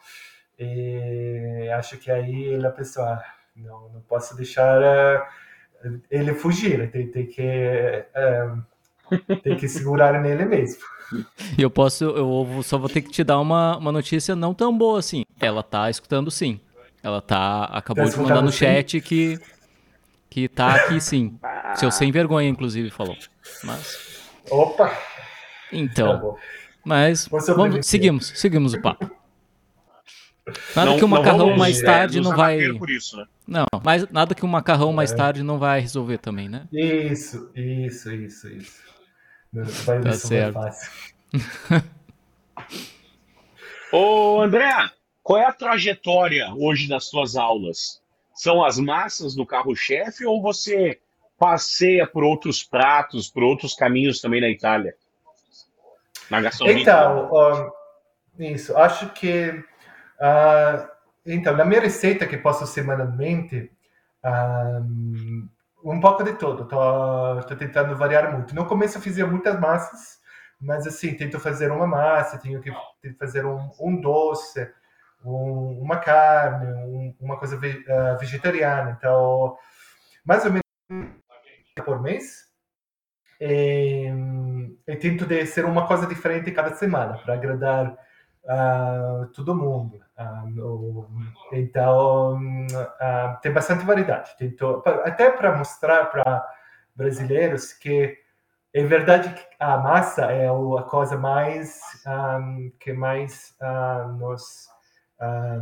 e acho que aí ela pensou, ah, não, não posso deixar eh, ele fugir, tem, tem que eh, tem que segurar nele mesmo. E eu posso, eu só vou ter que te dar uma, uma notícia não tão boa assim. Ela tá escutando sim. Ela tá, acabou Tá de mandar no sim? chat que, que tá aqui sim. Seu sem vergonha, inclusive, falou. Mas, Opa, então, mas vamos, seguimos, seguimos o papo. Nada Não- que o macarrão vamos, mais é, tarde nos não vai. isso, né? Não, mas nada que o macarrão mais É. tarde não vai resolver também, né? Isso, isso, isso, isso. Vai, Tá certo. fácil. Ô, André, qual é a trajetória hoje das suas aulas? São as massas do carro-chefe ou você passeia por outros pratos, por outros caminhos também na Itália? Na gastronomia? Então, ó, isso, acho que ah, então, na minha receita que posto semanalmente, ah, um pouco de tudo. Estou tentando variar muito. No começo eu fazia muitas massas, mas assim, tento fazer uma massa, tenho que fazer um, um doce, um- uma carne, um- uma coisa ve- ah, vegetariana. Então, mais ou menos por mês. E, e tento de ser uma coisa diferente cada semana para agradar a todo mundo. No- então, ah, tem bastante variedade. Tento, pa- até para mostrar para brasileiros que é verdade que a massa é a coisa mais ah, que mais nos ah,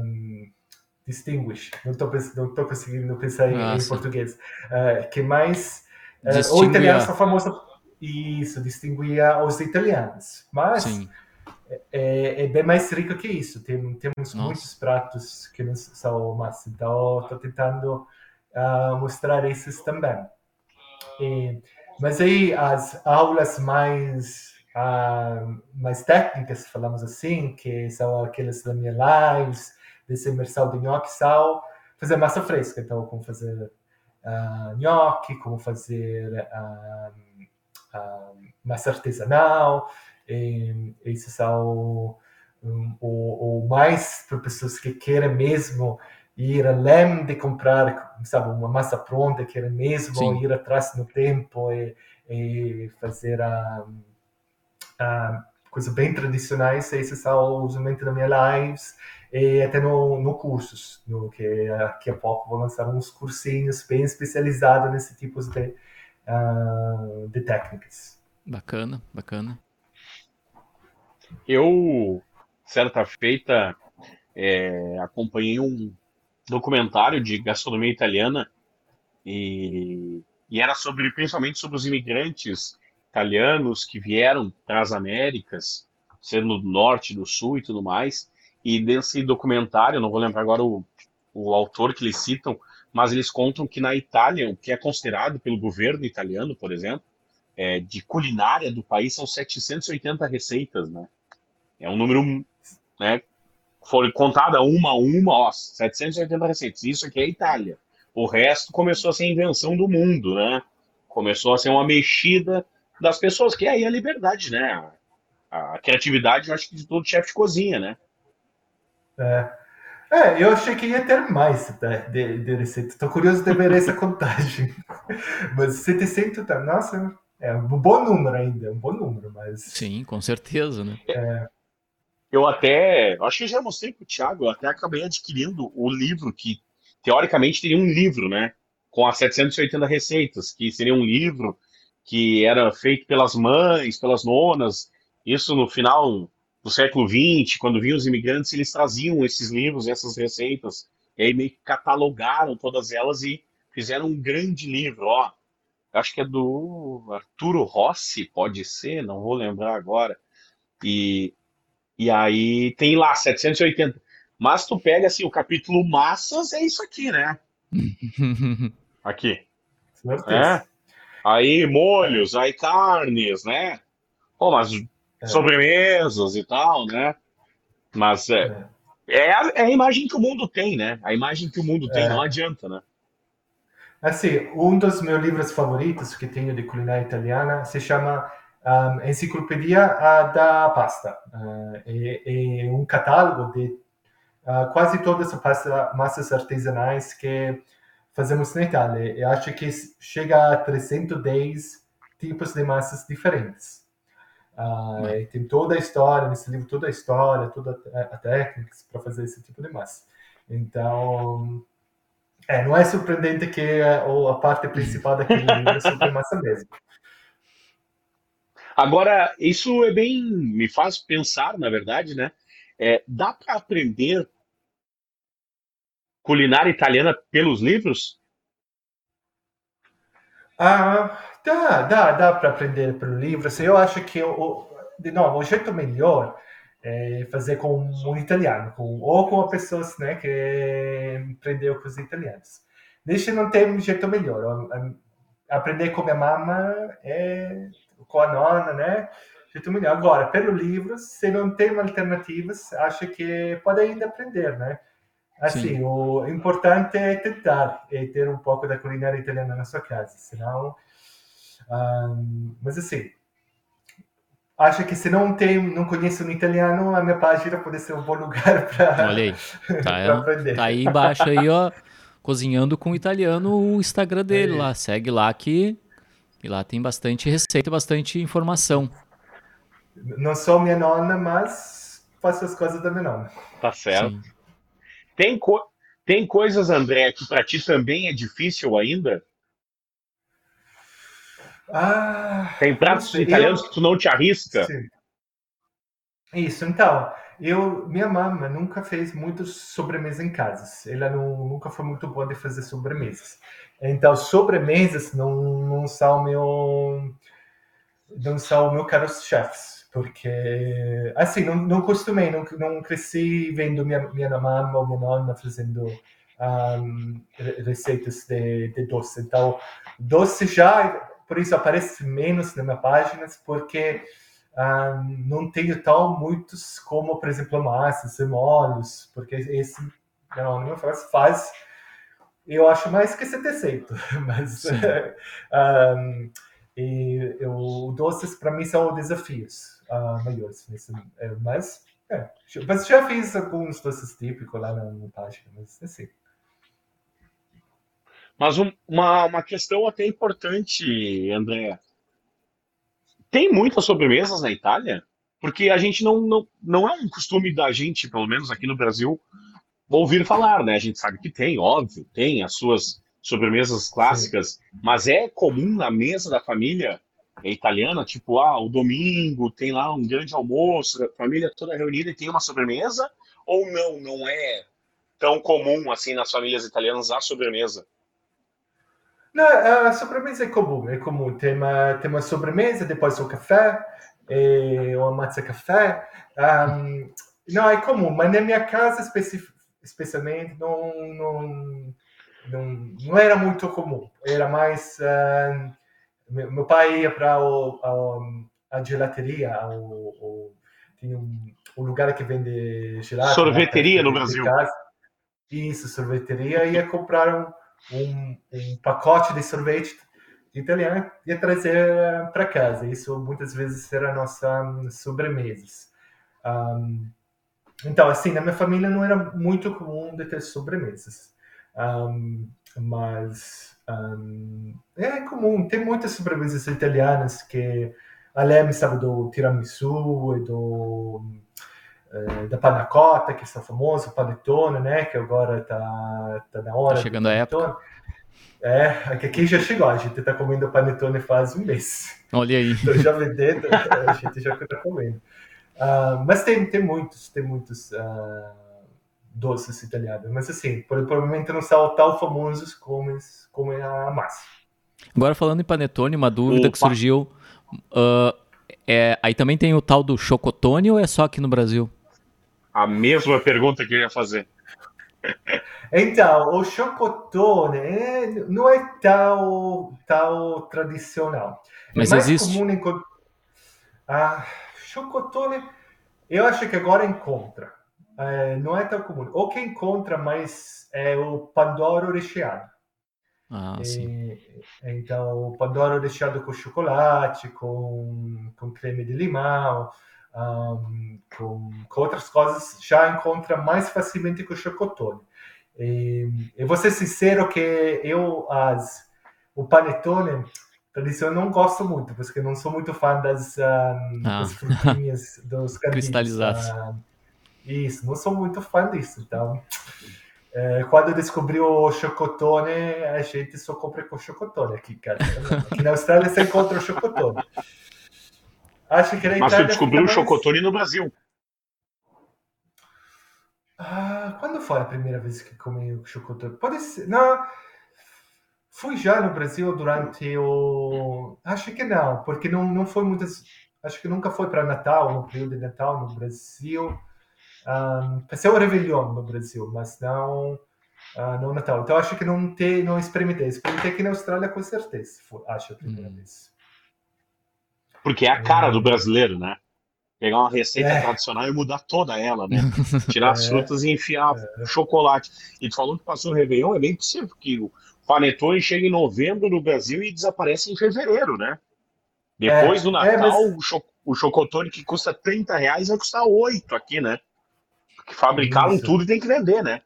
distinguish. Não estou não tô conseguindo pensar em, português. Ah, que mais ah, o italiano são famoso isso, distinguia os italianos. Mas Sim. É, é bem mais rico que isso. Tem, temos Nossa. muitos pratos que não são massa. Então, estou tentando ah, mostrar esses também. E- mas aí, as aulas mais uh, mais técnicas, falamos assim, que são aquelas da minha lives, dessa imersão de nhoque, são fazer massa fresca. Então, como fazer uh, nhoque, como fazer uh, massa artesanal. Esses são um, o, o mais para pessoas que querem mesmo ir além de comprar, sabe, uma massa pronta, querem mesmo Sim. ir atrás no tempo e, e fazer a, a coisa bem tradicionais. Esses são usualmente nas minhas lives e até no, no cursos, no, que daqui a pouco vou lançar uns cursinhos bem especializados nesse tipo de, uh, de técnicas. Bacana, bacana. Eu, certa feita, é, acompanhei um documentário de gastronomia italiana e, e era sobre, principalmente sobre os imigrantes italianos que vieram para as Américas, sendo do norte, do sul e tudo mais. E desse documentário, não vou lembrar agora o, o autor que eles citam, mas eles contam que na Itália, o que é considerado pelo governo italiano, por exemplo, é, de culinária do país são 780 receitas, né? É um número, né? Foi contada uma a uma, ó, 780 receitas. Isso aqui é Itália. O resto começou a ser invenção do mundo, né? Começou a ser uma mexida das pessoas, que é aí a liberdade, né? A, a criatividade, eu acho que de todo chefe de cozinha, né? É. é. eu achei que ia ter mais né, de, de receita. Estou curioso de ver essa contagem. Mas 700, tá, nossa, é um bom número ainda, um bom número, mas... Sim, com certeza, né? É. Eu até, acho que já mostrei para o Thiago, eu até acabei adquirindo o livro que, teoricamente, teria um livro, né? Com as 780 receitas, que seria um livro que era feito pelas mães, pelas nonas, isso no final do século XX, quando vinham os imigrantes, eles traziam esses livros, essas receitas, e aí meio que catalogaram todas elas e fizeram um grande livro, ó. Acho que é do Arturo Rossi, pode ser, não vou lembrar agora. E, e aí tem lá 780. Mas tu pega assim, o capítulo massas é isso aqui, né? aqui. É. Aí molhos, aí carnes, né? Pô, mas é. sobremesas e tal, né? Mas é, é. É, a, é, a, imagem que o mundo tem, né? A imagem que o mundo tem, é. não adianta, né? Assim, um dos meus livros favoritos que tenho de culinária italiana se chama um, Enciclopedia da Pasta. Uh, é, é, um catálogo de uh, quase todas as pasta, massas artesanais que fazemos na Itália. Eu acho que chega a 310 tipos de massas diferentes. Uh, tem toda a história, nesse livro, toda a história, toda a, técnica para fazer esse tipo de massa. Então, é, não é surpreendente que a, a parte principal daquele livro é sobre massa mesmo. Agora, isso é bem. me faz pensar, na verdade, né? É, dá para aprender culinária italiana pelos livros? Ah, dá, dá, dá para aprender pelo livro. Assim, eu acho que, o, de novo, o jeito melhor é fazer com um italiano, com, ou com uma pessoa né, que aprendeu com os italianos. Deixa não ter um jeito melhor. Aprender com minha mama é com a nona, né? Jeito melhor. Agora, pelo livro, se não tem alternativas, acho que pode ainda aprender, né? Assim, Sim. o importante é tentar e ter um pouco da culinária italiana na sua casa, senão... Um, mas assim, acho que se não tem, não conhece um italiano, a minha página pode ser um bom lugar para Olha aí, tá, é, aprender. Tá aí embaixo aí, ó, cozinhando com o italiano, o Instagram dele é. lá, segue lá que e lá tem bastante receita, bastante informação. Não sou minha nona, mas faço as coisas da minha nona. Tá certo. Sim. Tem, co tem coisas, André, que para ti também é difícil ainda? Ah, tem pratos italianos eu... que tu não te arrisca? Sim. Isso, então, eu, minha mãe nunca fez muitos sobremesas em casa. Ela não, nunca foi muito boa de fazer sobremesas. Então, sobremesas não, não são meu não são meu caros chefes porque assim não, não costumei não, não cresci vendo minha minha mamãe ou minha nonna fazendo um, receitas de, de doce. Então doce já por isso aparece menos na minha página porque um, não tenho tão muitos como, por exemplo, massas e molhos, porque esse não, não faz, faz eu acho mais que 700, mas um, e eu, doces para mim são desafios uh, maiores, nesse, é, mas, é, mas já fiz alguns doces típicos lá na, na página, mas assim. Mas um, uma, uma questão até importante, André. Tem muitas sobremesas na Itália? Porque a gente não, não, não é um costume da gente, pelo menos aqui no Brasil, ouvir falar, né? A gente sabe que tem, óbvio, tem as suas sobremesas clássicas, Sim. mas é comum na mesa da família italiana, tipo, ah, o domingo tem lá um grande almoço, a família toda reunida e tem uma sobremesa? Ou não, não é tão comum assim nas famílias italianas a sobremesa? Não, a sobremesa é comum, é comum. Tem uma, tem uma sobremesa, depois o café, e uma massa café. Um, não, é comum, mas na minha casa especificamente especialmente não, não, não, não era muito comum. Era mais. Uh, meu pai ia para a gelateria, o, tinha um, um, lugar que vende gelato. Sorveteria no Brasil. Isso, sorveteria. Ia comprar um, um, um pacote de sorvete italiano e ia trazer para casa. Isso muitas vezes era nossa sobremesa. Um, então, assim, na minha família não era muito comum de ter sobremesas. Um, mas um, é comum, tem muitas sobremesas italianas que a Leme sabe do tiramisu e do eh, da panna cotta, que está famoso, panetone, né, que agora está tá na hora. Tá chegando a época. É, aqui já chegou, a gente está comendo panetone faz um mês. Olha aí. Então já vendendo, a gente já está comendo. Uh, mas tem, tem muitos, tem muitos uh, doces italianos. Mas assim, provavelmente não são tão famosos como, como a massa. Agora falando em panetone, uma dúvida Opa. que surgiu. Uh, é, aí também tem o tal do chocotone ou é só aqui no Brasil? A mesma pergunta que eu ia fazer. Então, o chocotone é, não é tão, tão tradicional. É Mas é mais existe? comum encontrar. Ah, chocotone, eu acho que agora encontra. É, não é tão comum. O que encontra mais é o pandoro recheado. Ah, sim. então, o pandoro recheado com chocolate, com, com creme de limão, um, com, com, outras coisas, já encontra mais facilmente com o chocotone. E, e vou ser sincero que eu, as, o panetone, tradição eu não gosto muito, porque eu não sou muito fã das, um, ah. das frutinhas, dos cristalizados. Uh, isso, não sou muito fã disso. Então, é, quando eu descobri o chocotone, a gente só compra com chocotone aqui, cara. Aqui na Austrália você encontra o chocotone. Acho que na Mas você descobriu o chocotone no Brasil. Ah, quando foi a primeira vez que comi o chocotone? Pode ser. Não. Fui já no Brasil durante o. Acho que não, porque não, não foi muitas. Acho que nunca foi para Natal, no período de Natal no Brasil. Um, passei o Réveillon no Brasil, mas não, uh, no Natal. Então acho que não, te, não experimentei. Experimentei aqui na Austrália com certeza, foi, acho a primeira hum. vez. Porque é a cara do brasileiro, né? Pegar uma receita é. tradicional e mudar toda ela, né? Tirar é. as frutas e enfiar é. chocolate. E tu falou que passou o Réveillon, é bem possível, o panetone chega em novembro no Brasil e desaparece em fevereiro, né? Depois é, do é, Natal, mas... o, cho o chocotone que custa 30 reais vai custar 8 aqui, né? Porque fabricaram Isso. tudo e tem que vender, né?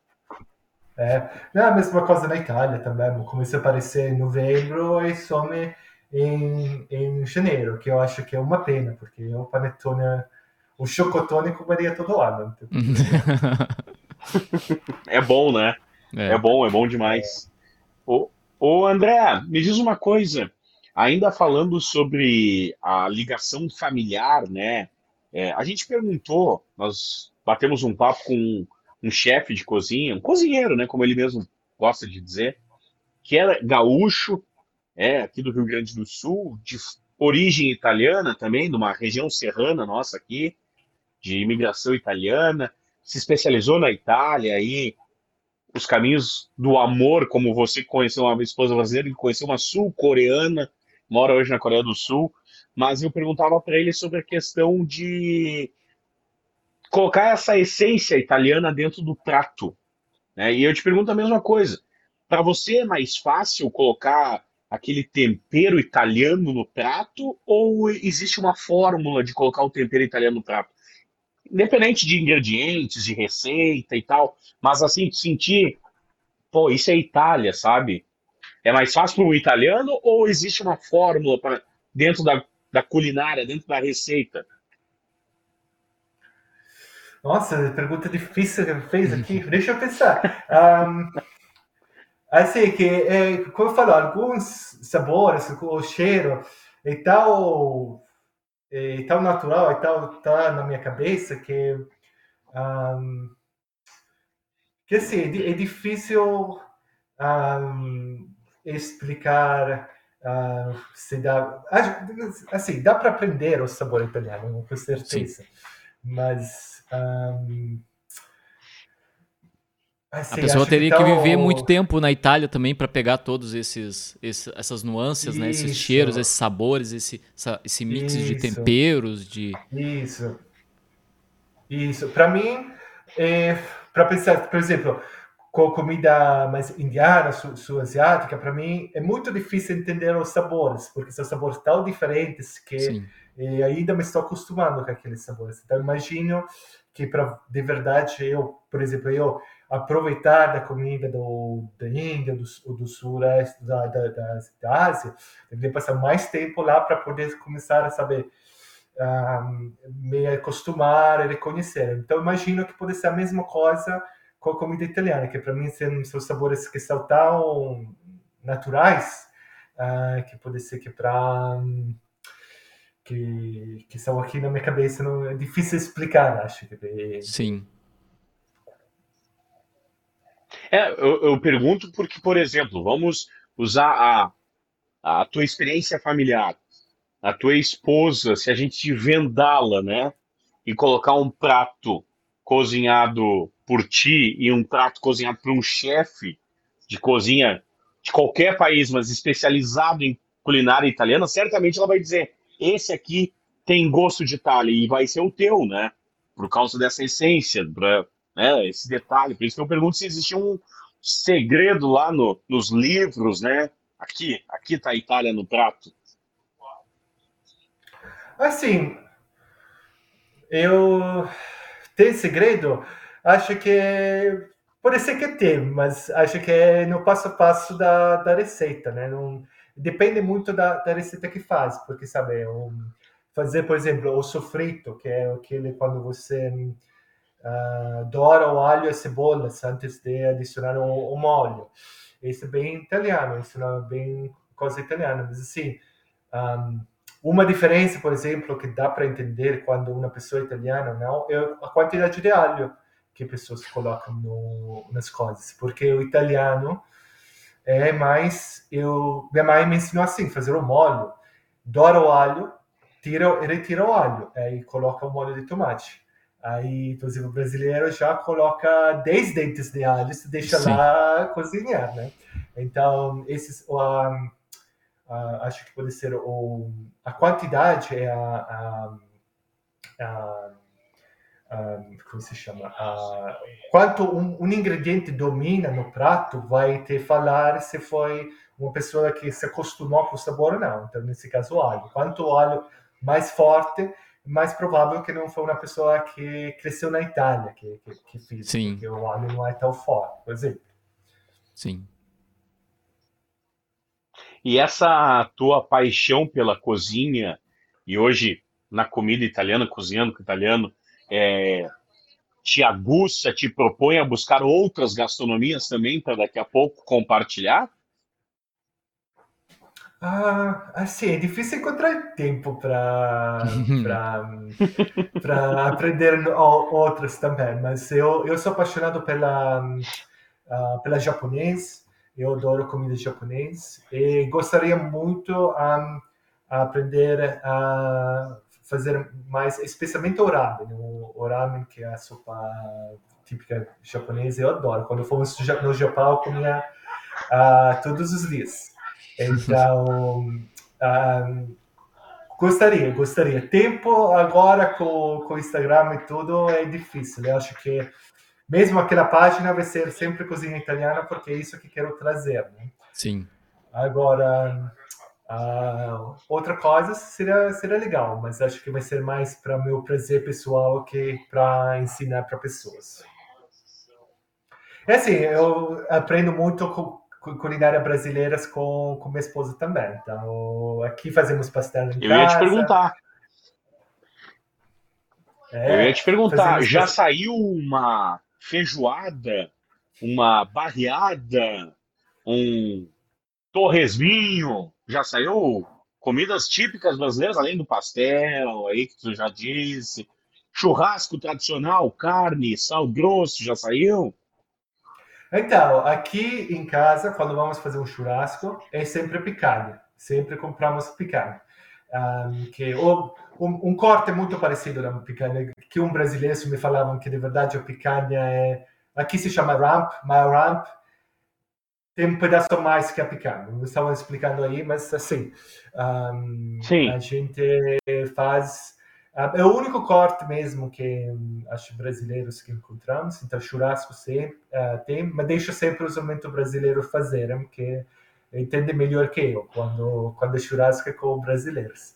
É, é a mesma coisa na Itália também. Começa a aparecer em novembro e some em, em janeiro, que eu acho que é uma pena, porque o panetone, o chocotone comeria todo ano. é bom, né? É. é. bom, é bom demais. Ô, ô, André, me diz uma coisa. Ainda falando sobre a ligação familiar, né? É, a gente perguntou, nós batemos um papo com um, um chefe de cozinha, um cozinheiro, né? Como ele mesmo gosta de dizer, que era gaúcho, é, aqui do Rio Grande do Sul, de origem italiana também, de uma região serrana nossa aqui, de imigração italiana, se especializou na Itália aí, os caminhos do amor, como você conheceu uma esposa brasileira, conheceu uma sul-coreana, mora hoje na Coreia do Sul, mas eu perguntava para ele sobre a questão de colocar essa essência italiana dentro do prato. Né? E eu te pergunto a mesma coisa. Para você é mais fácil colocar aquele tempero italiano no prato ou existe uma fórmula de colocar o tempero italiano no prato? Independente de ingredientes, de receita e tal, mas assim, sentir, pô, isso é Itália, sabe? É mais fácil para um italiano ou existe uma fórmula para dentro da, da culinária, dentro da receita? Nossa, pergunta difícil que fez aqui. Deixa eu pensar. Um, assim, que, é, como eu falo, alguns sabores, o cheiro é tal, é tão natural, é tal, tá na minha cabeça que, um, que assim, é, é difícil um, explicar uh, se dá, assim, dá para aprender o sabor italiano, com certeza. Sim. Mas um, Assim, a pessoa teria que, que, viver muito tempo na Itália também para pegar todos esses, esses, essas nuances, né? esses cheiros, esses sabores, esse, essa, esse mix Isso. de temperos, de Isso. Isso. Para mim, é, para pensar, por exemplo, com comida mais indiana, sul-asiática, para mim é muito difícil entender os sabores, porque são sabores tão diferentes que ainda me estou acostumando com aqueles sabores. Então imagino que para de verdade eu, por exemplo, eu aproveitar da comida do, da Índia, do, do Sureste, da, da, da, da Ásia, deveria passar mais tempo lá para poder começar a saber, um, me acostumar e reconhecer. Então, imagino que pode ser a mesma coisa com a comida italiana, que para mim são, são sabores que são tão naturais, uh, que pode ser que para... Um, que, que são aqui na minha cabeça, não, é difícil explicar, acho. Que... Sim. É, eu, eu, pergunto porque, por exemplo, vamos usar a, a tua experiência familiar, a tua esposa, se a gente vendá-la, né, e colocar um prato cozinhado por ti e um prato cozinhado por um chefe de cozinha de qualquer país, mas especializado em culinária italiana, certamente ela vai dizer: esse aqui tem gosto de Itália e vai ser o teu, né? Por causa dessa essência, pra, né, esse detalhe. Por isso que eu pergunto se existia um segredo lá no, nos livros, né? Aqui, aqui tá a Itália no prato. Assim, eu tem segredo? Acho que pode ser que tem, mas acho que é no passo a passo da, da receita, né? Não, depende muito da, da receita que faz, porque sabe, um, fazer, por exemplo, o sofrito, que é aquele quando você uh, doura o alho e a cebola antes de adicionar o, o molho. Isso é bem italiano, isso não é bem coisa italiana, mas assim, um, uma diferença, por exemplo, que dá para entender quando uma pessoa é italiana não, é a quantidade de alho que pessoas colocam no, nas coisas, porque o italiano é mais, eu, minha mãe me ensinou assim, fazer o molho, doura o alho, tira, retira o alho, aí coloca o molho de tomate. Aí, por exemplo, o brasileiro já coloca 10 dentes de alho e deixa Sim. lá cozinhar, né? Então, esses, uh, acho que pode ser o, a quantidade é a, a, a, a como se chama? A, quanto um, um, ingrediente domina no prato vai te falar se foi uma pessoa que se acostumou com o sabor ou não. Então, nesse caso, o alho. Quanto o alho mais forte, mais provável que não foi uma pessoa que cresceu na Itália que, que, que fez, Sim. porque o alho não é tão forte, por exemplo. Sim. E essa tua paixão pela cozinha, e hoje na comida italiana, cozinhando com italiano, é, te aguça, te propõe a buscar outras gastronomias também para daqui a pouco compartilhar? Ah, assim, é difícil encontrar tempo para aprender outras também, mas eu, eu sou apaixonado pela, uh, pela japonês, eu adoro comida japonesa e gostaria muito um, aprender a fazer mais, especialmente o ramen, o, o ramen que é a sopa típica japonesa, eu adoro. Quando fomos no Japão, eu comia uh, todos os dias. Então, um, gostaria, gostaria. Tempo agora com, com o Instagram e tudo é difícil. Eu acho que mesmo aquela página vai ser sempre cozinha italiana porque é isso que quero trazer. Né? Sim. Agora, uh, outra coisa seria, seria legal, mas acho que vai ser mais para meu prazer pessoal que para ensinar para pessoas. É assim, eu aprendo muito com culinária brasileiras com, com minha esposa também. Então, aqui fazemos pastel em Eu casa. ia te perguntar. É, eu ia te perguntar, já pastel- saiu uma feijoada, uma barreada, um torresminho? Já saiu comidas típicas brasileiras, além do pastel, aí que tu já disse. Churrasco tradicional, carne, sal grosso, já saiu? Então, aqui em casa, quando vamos fazer um churrasco, é sempre picanha. Sempre compramos picanha. Um, que o- um, um corte muito parecido da picanha, que um brasileiro me falavam que de verdade a picanha é... Aqui se chama ramp, mas a ramp tem um pedaço a mais que a picanha. Não estavam explicando aí, mas assim, um, Sim. a gente faz... ah, É o único corte mesmo que hum, acho brasileiros que encontramos. Então, churrasco sempre, ah, tem, mas deixa sempre os momentos brasileiros fazerem, que entende melhor que eu quando, quando é churrasco é com brasileiros.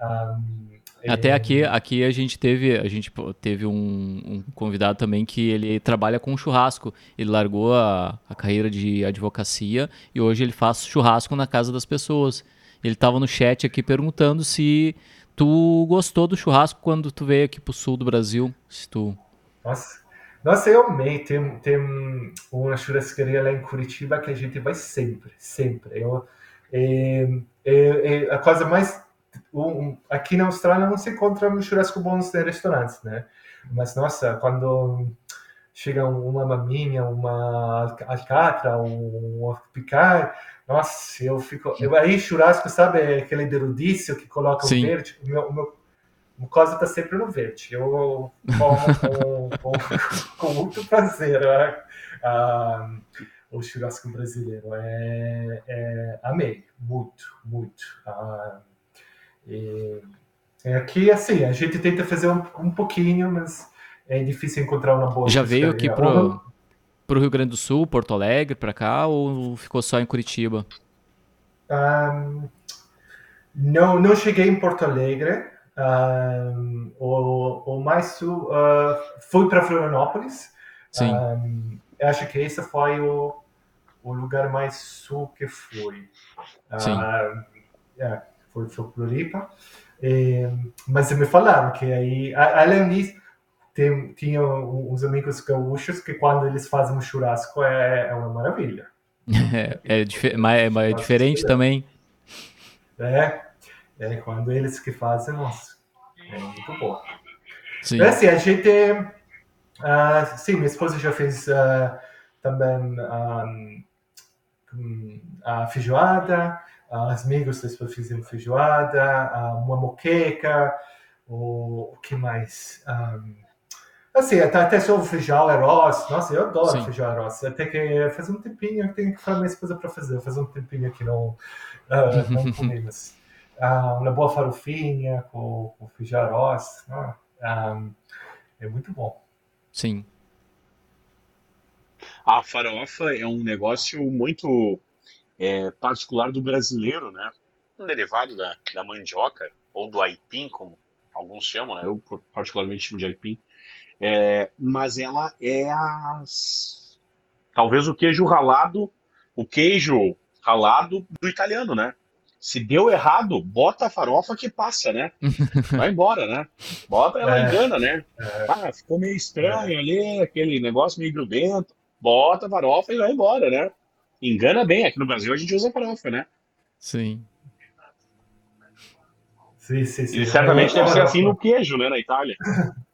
Um, Até aqui, aqui a gente teve, a gente teve um, um convidado também que ele trabalha com churrasco. Ele largou a, a carreira de advocacia e hoje ele faz churrasco na casa das pessoas. Ele estava no chat aqui perguntando se tu gostou do churrasco quando tu veio aqui pro sul do Brasil. Se tu... Nossa, nossa, eu amei. Tem, tem uma churrascaria lá em Curitiba que a gente vai sempre, sempre. Eu, é, é- é a coisa mais. um- aqui na Austrália não se encontra um churrasco bons em restaurantes, né? Mas, nossa, quando chega uma maminha, uma alca- alcatra, um picar, nossa, eu fico. Eu, aí, churrasco, sabe aquele de rodízio que coloca o Sim. verde? O meu, o meu mucosa está sempre no verde. Eu como com, com, muito prazer né? Ah, o churrasco brasileiro. É, é, amei, muito, muito. Ah, e, é aqui, assim, a gente tenta fazer um, um pouquinho, mas é difícil encontrar uma boa Já veio aqui churrascaria. Pro, Rio Grande do Sul, Porto Alegre, pra cá, ou ficou só em Curitiba? Ahm, não, não cheguei em Porto Alegre. Ahm, o, o mais sul, ah, fui para Florianópolis. Sim. Ahm, acho que esse foi o, o lugar mais sul que fui. Sim. É, foi, foi Floripa. E, mas me falaram que aí, além disso, tem, tinha uns amigos gaúchos que quando eles fazem um churrasco é, é uma maravilha. É, é, dife- mas é, mas é diferente também. É, é quando eles que fazem, nossa, é muito bom. Sim. É assim, a gente. ah, sim, minha esposa já fez ah, também ah, hum, a feijoada, os amigos depois fizeram feijoada, uma moqueca, o, o que mais? Ah, assim, até, até o feijão arroz. Nossa, eu adoro Sim. feijão arroz. Até que faz um tempinho que tenho que falar minha esposa para fazer. Faz um tempinho que não, ah, não comemos. Ah, uma boa farofinha com, com feijão arroz. Ah, ah, é muito bom. Sim. A farofa é um negócio muito é, particular do brasileiro, né? Um derivado da, da mandioca, ou do aipim, como alguns chamam, né? Eu particularmente chamo de aipim. É, mas ela é as... talvez o queijo ralado, o queijo ralado do italiano, né? Se deu errado, bota a farofa que passa, né? Vai embora, né? Bota, ela É. engana, né? Ah, ficou meio estranho ali, aquele negócio meio grudento. Bota a farofa e vai embora, né? Engana bem. Aqui no Brasil a gente usa farofa, né? Sim. Sim, sim, sim. E certamente deve ser Ah, assim no queijo, né? Na Itália.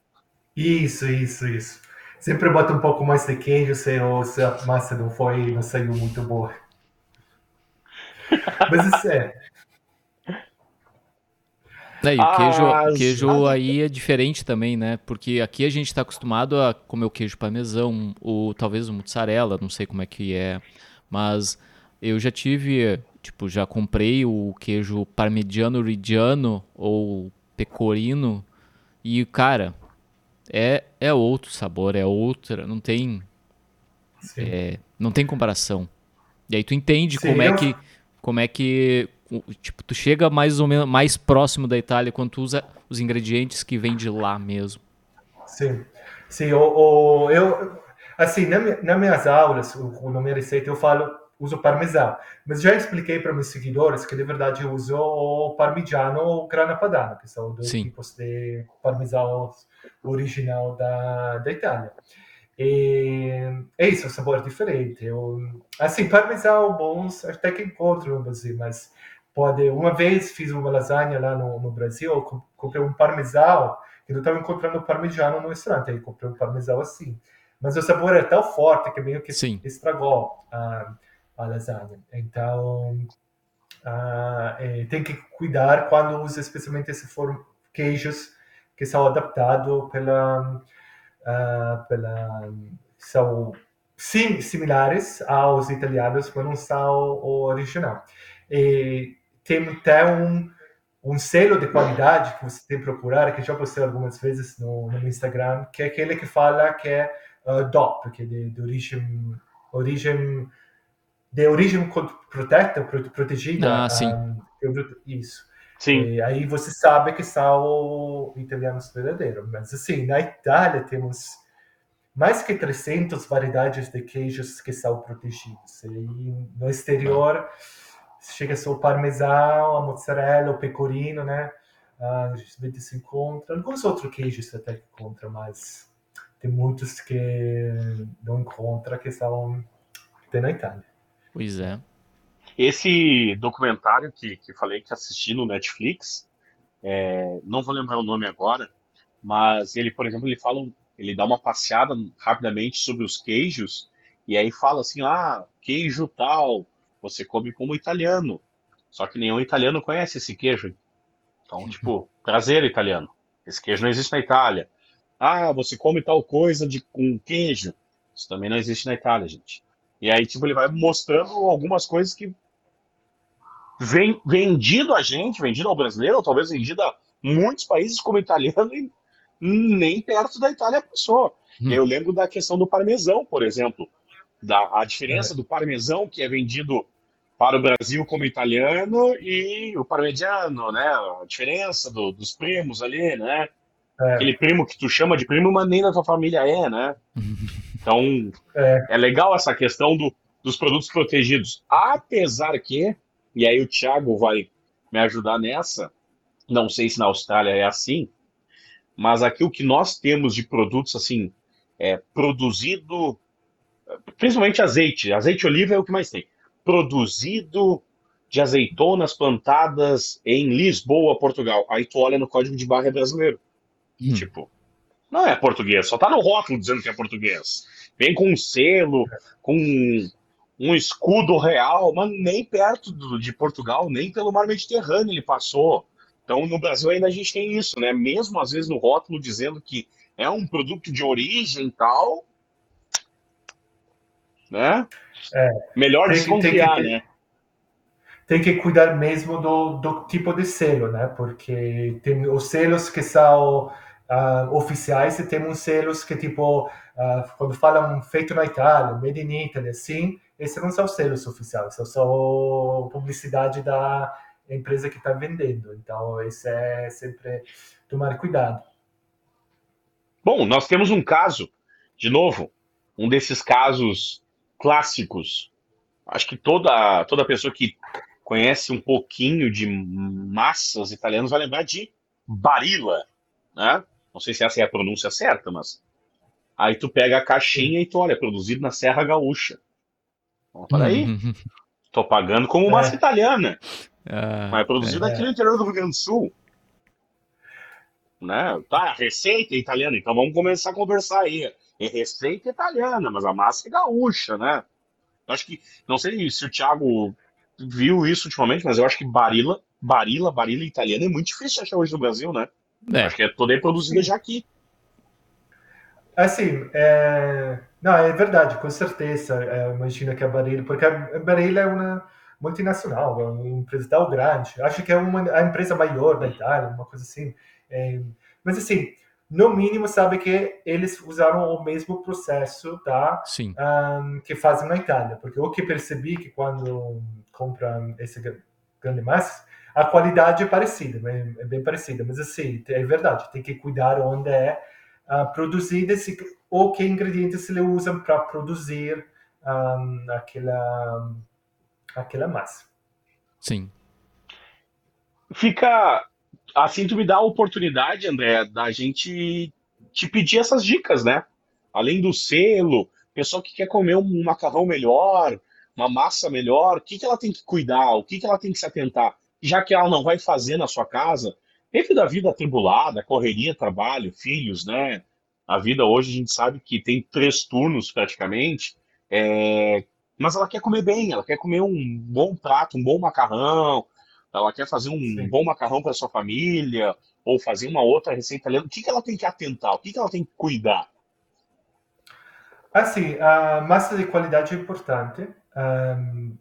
Isso, isso, isso. Sempre bota um pouco mais de queijo se, o- se a massa não foi, não saiu muito boa. Mas isso é. É, e o queijo, Ah, queijo aí é diferente também, né? Porque aqui a gente está acostumado a comer o queijo parmesão, ou talvez o mussarela, não sei como é que é. Mas eu já tive Tipo, já comprei o queijo parmigiano reggiano ou pecorino e, cara, é, é outro sabor, é outra, não tem é, não tem comparação. E aí tu entende Sim, como é que como é que tipo tu chega mais ou menos mais próximo da Itália quando tu usa os ingredientes que vêm de lá mesmo. Sim, sim. O eu assim na, nas minhas aulas, na minha receita eu falo uso parmesão, mas já expliquei para meus seguidores que de verdade eu uso o parmigiano ou grana padano, que são dois sim. tipos de parmesão original da, da Itália. E é isso, o sabor é diferente. Eu, assim, parmesão bons até que encontro no Brasil, mas pode. Uma vez fiz uma lasanha lá no, no Brasil, comprei um parmesão, que eu estava encontrando parmigiano no restaurante, aí comprei um parmesão assim. Mas o sabor é tão forte que meio que Sim. estragou a, a lasanha. Então, é, tem que cuidar quando usa, especialmente se for queijos que são adaptados pela uh, pela, são sim similares aos italianos, mas não são o original. E tem até um, um selo de qualidade que você tem que procurar, que já postei algumas vezes no, no Instagram, que é aquele que fala que é uh, DOP, que é de, de origem, origem de origem proteta, protegida. Ah, sim. Um, isso. Sim. E aí você sabe que são italianos verdadeiros. Mas assim, na Itália temos mais que 300 variedades de queijos que são protegidos. E no exterior chega só o parmesão, a mozzarella, o pecorino, né? A gente se encontra. Alguns outros queijos até que encontra, mas tem muitos que não encontra que são que tem na Itália. Pois é. Esse documentário que, que falei que assisti no Netflix, é, não vou lembrar o nome agora, mas ele, por exemplo, ele fala, ele dá uma passeada rapidamente sobre os queijos e aí fala assim, ah, queijo tal, você come como italiano, só que nenhum italiano conhece esse queijo. Então, tipo, prazer italiano. Esse queijo não existe na Itália. Ah, você come tal coisa de com queijo. Isso também não existe na Itália, gente. E aí, tipo, ele vai mostrando algumas coisas que vem, vendido a gente, vendido ao brasileiro, ou talvez vendido a muitos países como italiano, e nem perto da Itália passou. Hum. Eu lembro da questão do parmesão, por exemplo. Da, a diferença é. do parmesão, que é vendido para o Brasil como italiano, e o parmegiano, né? A diferença do, dos primos ali, né? É. Aquele primo que tu chama de primo, mas nem da tua família é, né? Então, é, é legal essa questão do, dos produtos protegidos. Apesar que e aí o Thiago vai me ajudar nessa. Não sei se na Austrália é assim, mas aqui o que nós temos de produtos assim, é produzido, principalmente azeite, azeite oliva é o que mais tem. Produzido de azeitonas plantadas em Lisboa, Portugal. Aí tu olha no código de barra é brasileiro. Hum. Tipo, não é português, só tá no rótulo dizendo que é português. Vem com um selo, com um escudo real, mas nem perto do, de Portugal, nem pelo mar Mediterrâneo ele passou. Então, no Brasil ainda a gente tem isso, né? Mesmo às vezes no rótulo dizendo que é um produto de origem tal, né? É, Melhor tem, desconfiar, tem que, né? Tem que cuidar mesmo do, do tipo de selo, né? Porque tem os selos que são uh, oficiais e temos selos que, tipo, uh, quando falam feito na Itália, made in Italy, assim, esses não são selos oficiais, são só publicidade da empresa que está vendendo. Então, isso é sempre tomar cuidado. Bom, nós temos um caso, de novo, um desses casos clássicos. Acho que toda, toda pessoa que conhece um pouquinho de massas italianas vai lembrar de Barilla, né? Não sei se essa é a pronúncia certa, mas aí tu pega a caixinha e tu olha, produzido na Serra Gaúcha. Então, peraí, tô pagando como massa é. italiana. Ah, mas é produzido é. aqui no interior do Rio Grande do Sul. Né? Tá, receita é italiana, então vamos começar a conversar aí. É receita italiana, mas a massa é gaúcha, né? Eu acho que, não sei se o Thiago viu isso ultimamente, mas eu acho que Barilla, Barilla, Barilla italiana é muito difícil de achar hoje no Brasil, né? É. Acho que é toda produzida já aqui. Assim, é... não, é verdade, com certeza. É, imagino que a Barilla, porque a Barilla é uma, multinacional, é uma empresa tão grande. Acho que é uma a empresa maior da Itália, uma coisa assim. É, mas assim, no mínimo sabe que eles usaram o mesmo processo, tá? Sim. Um, que fazem na Itália, porque o que percebi que quando compram esse grande massa, a qualidade é parecida, é, é bem parecida, mas assim, é verdade, tem que cuidar onde é uh, produzido esse, ou que ingredientes ele usam para produzir um, aquela, aquela massa. Sim. Fica assim, tu me dá a oportunidade, André, da gente te pedir essas dicas, né? Além do selo, pessoa que quer comer um macarrão melhor, uma massa melhor, o que, que ela tem que cuidar, o que, que ela tem que se atentar, já que ela não vai fazer na sua casa, devido à vida atribulada, correria, trabalho, filhos, né? A vida hoje a gente sabe que tem três turnos praticamente, é... mas ela quer comer bem, ela quer comer um bom prato, um bom macarrão, ela quer fazer um Sim. bom macarrão para sua família, ou fazer uma outra receita italiana, o que, que ela tem que atentar, o que, que ela tem que cuidar? Assim, a massa de qualidade é importante,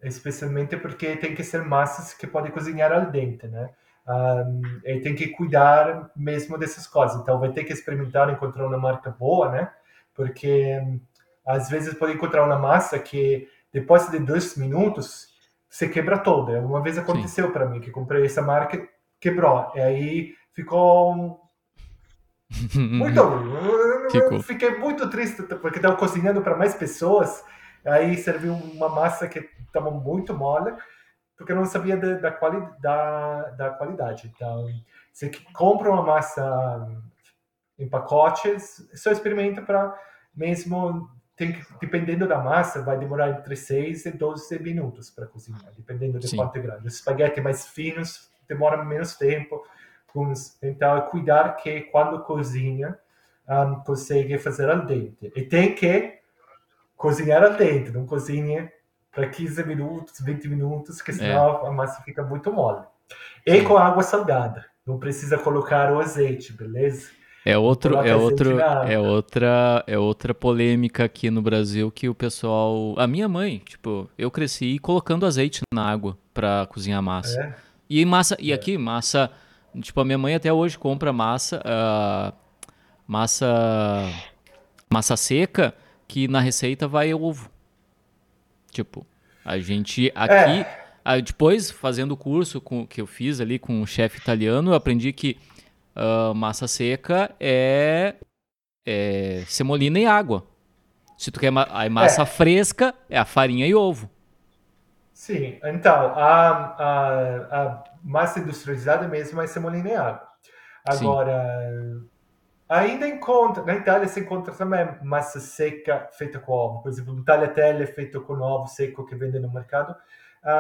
especialmente porque tem que ser massas que podem cozinhar al dente, né? Um, e tem que cuidar mesmo dessas coisas. Então, vai ter que experimentar encontrar uma marca boa, né? Porque às vezes pode encontrar uma massa que depois de dois minutos se quebra toda. Uma vez aconteceu para mim que comprei essa marca, quebrou. E aí ficou muito Ficou. Fiquei muito triste porque estava cozinhando para mais pessoas. Aí serviu uma massa que estava muito mole, porque eu não sabia da, da, quali, da, da qualidade. Então, você compra uma massa em pacotes, só experimenta para mesmo tem que, dependendo da massa, vai demorar entre 6 e 12 minutos para cozinhar, dependendo de Sim. quanto é grande. Os espaguetes mais finos demoram menos tempo. Então, é cuidar que quando cozinha, um, consegue fazer al dente. E tem que cozinhar al dente, não cozinhe para 15 minutos, 20 minutos, que senão é. a massa fica muito mole. E Sim. com água salgada. Não precisa colocar o azeite, beleza? É outro, é outro, é outra, é outra polêmica aqui no Brasil que o pessoal, a minha mãe, tipo, eu cresci colocando azeite na água para cozinhar massa. É? E massa, e é. aqui massa, tipo, a minha mãe até hoje compra massa, uh, massa, massa seca que na receita vai ovo. Tipo, a gente aqui, é. depois fazendo o curso com, que eu fiz ali com o chefe italiano, eu aprendi que Uh, massa seca é, é semolina e água. Se tu quer ma a massa é. fresca, é a farinha e ovo. Sim, então, a, a, a massa industrializada mesmo é semolina e água. Agora, Sim. Ainda encontra, na Itália se encontra também massa seca feita com ovo. Por exemplo, um tagliatelle feito com ovo seco que vende no mercado.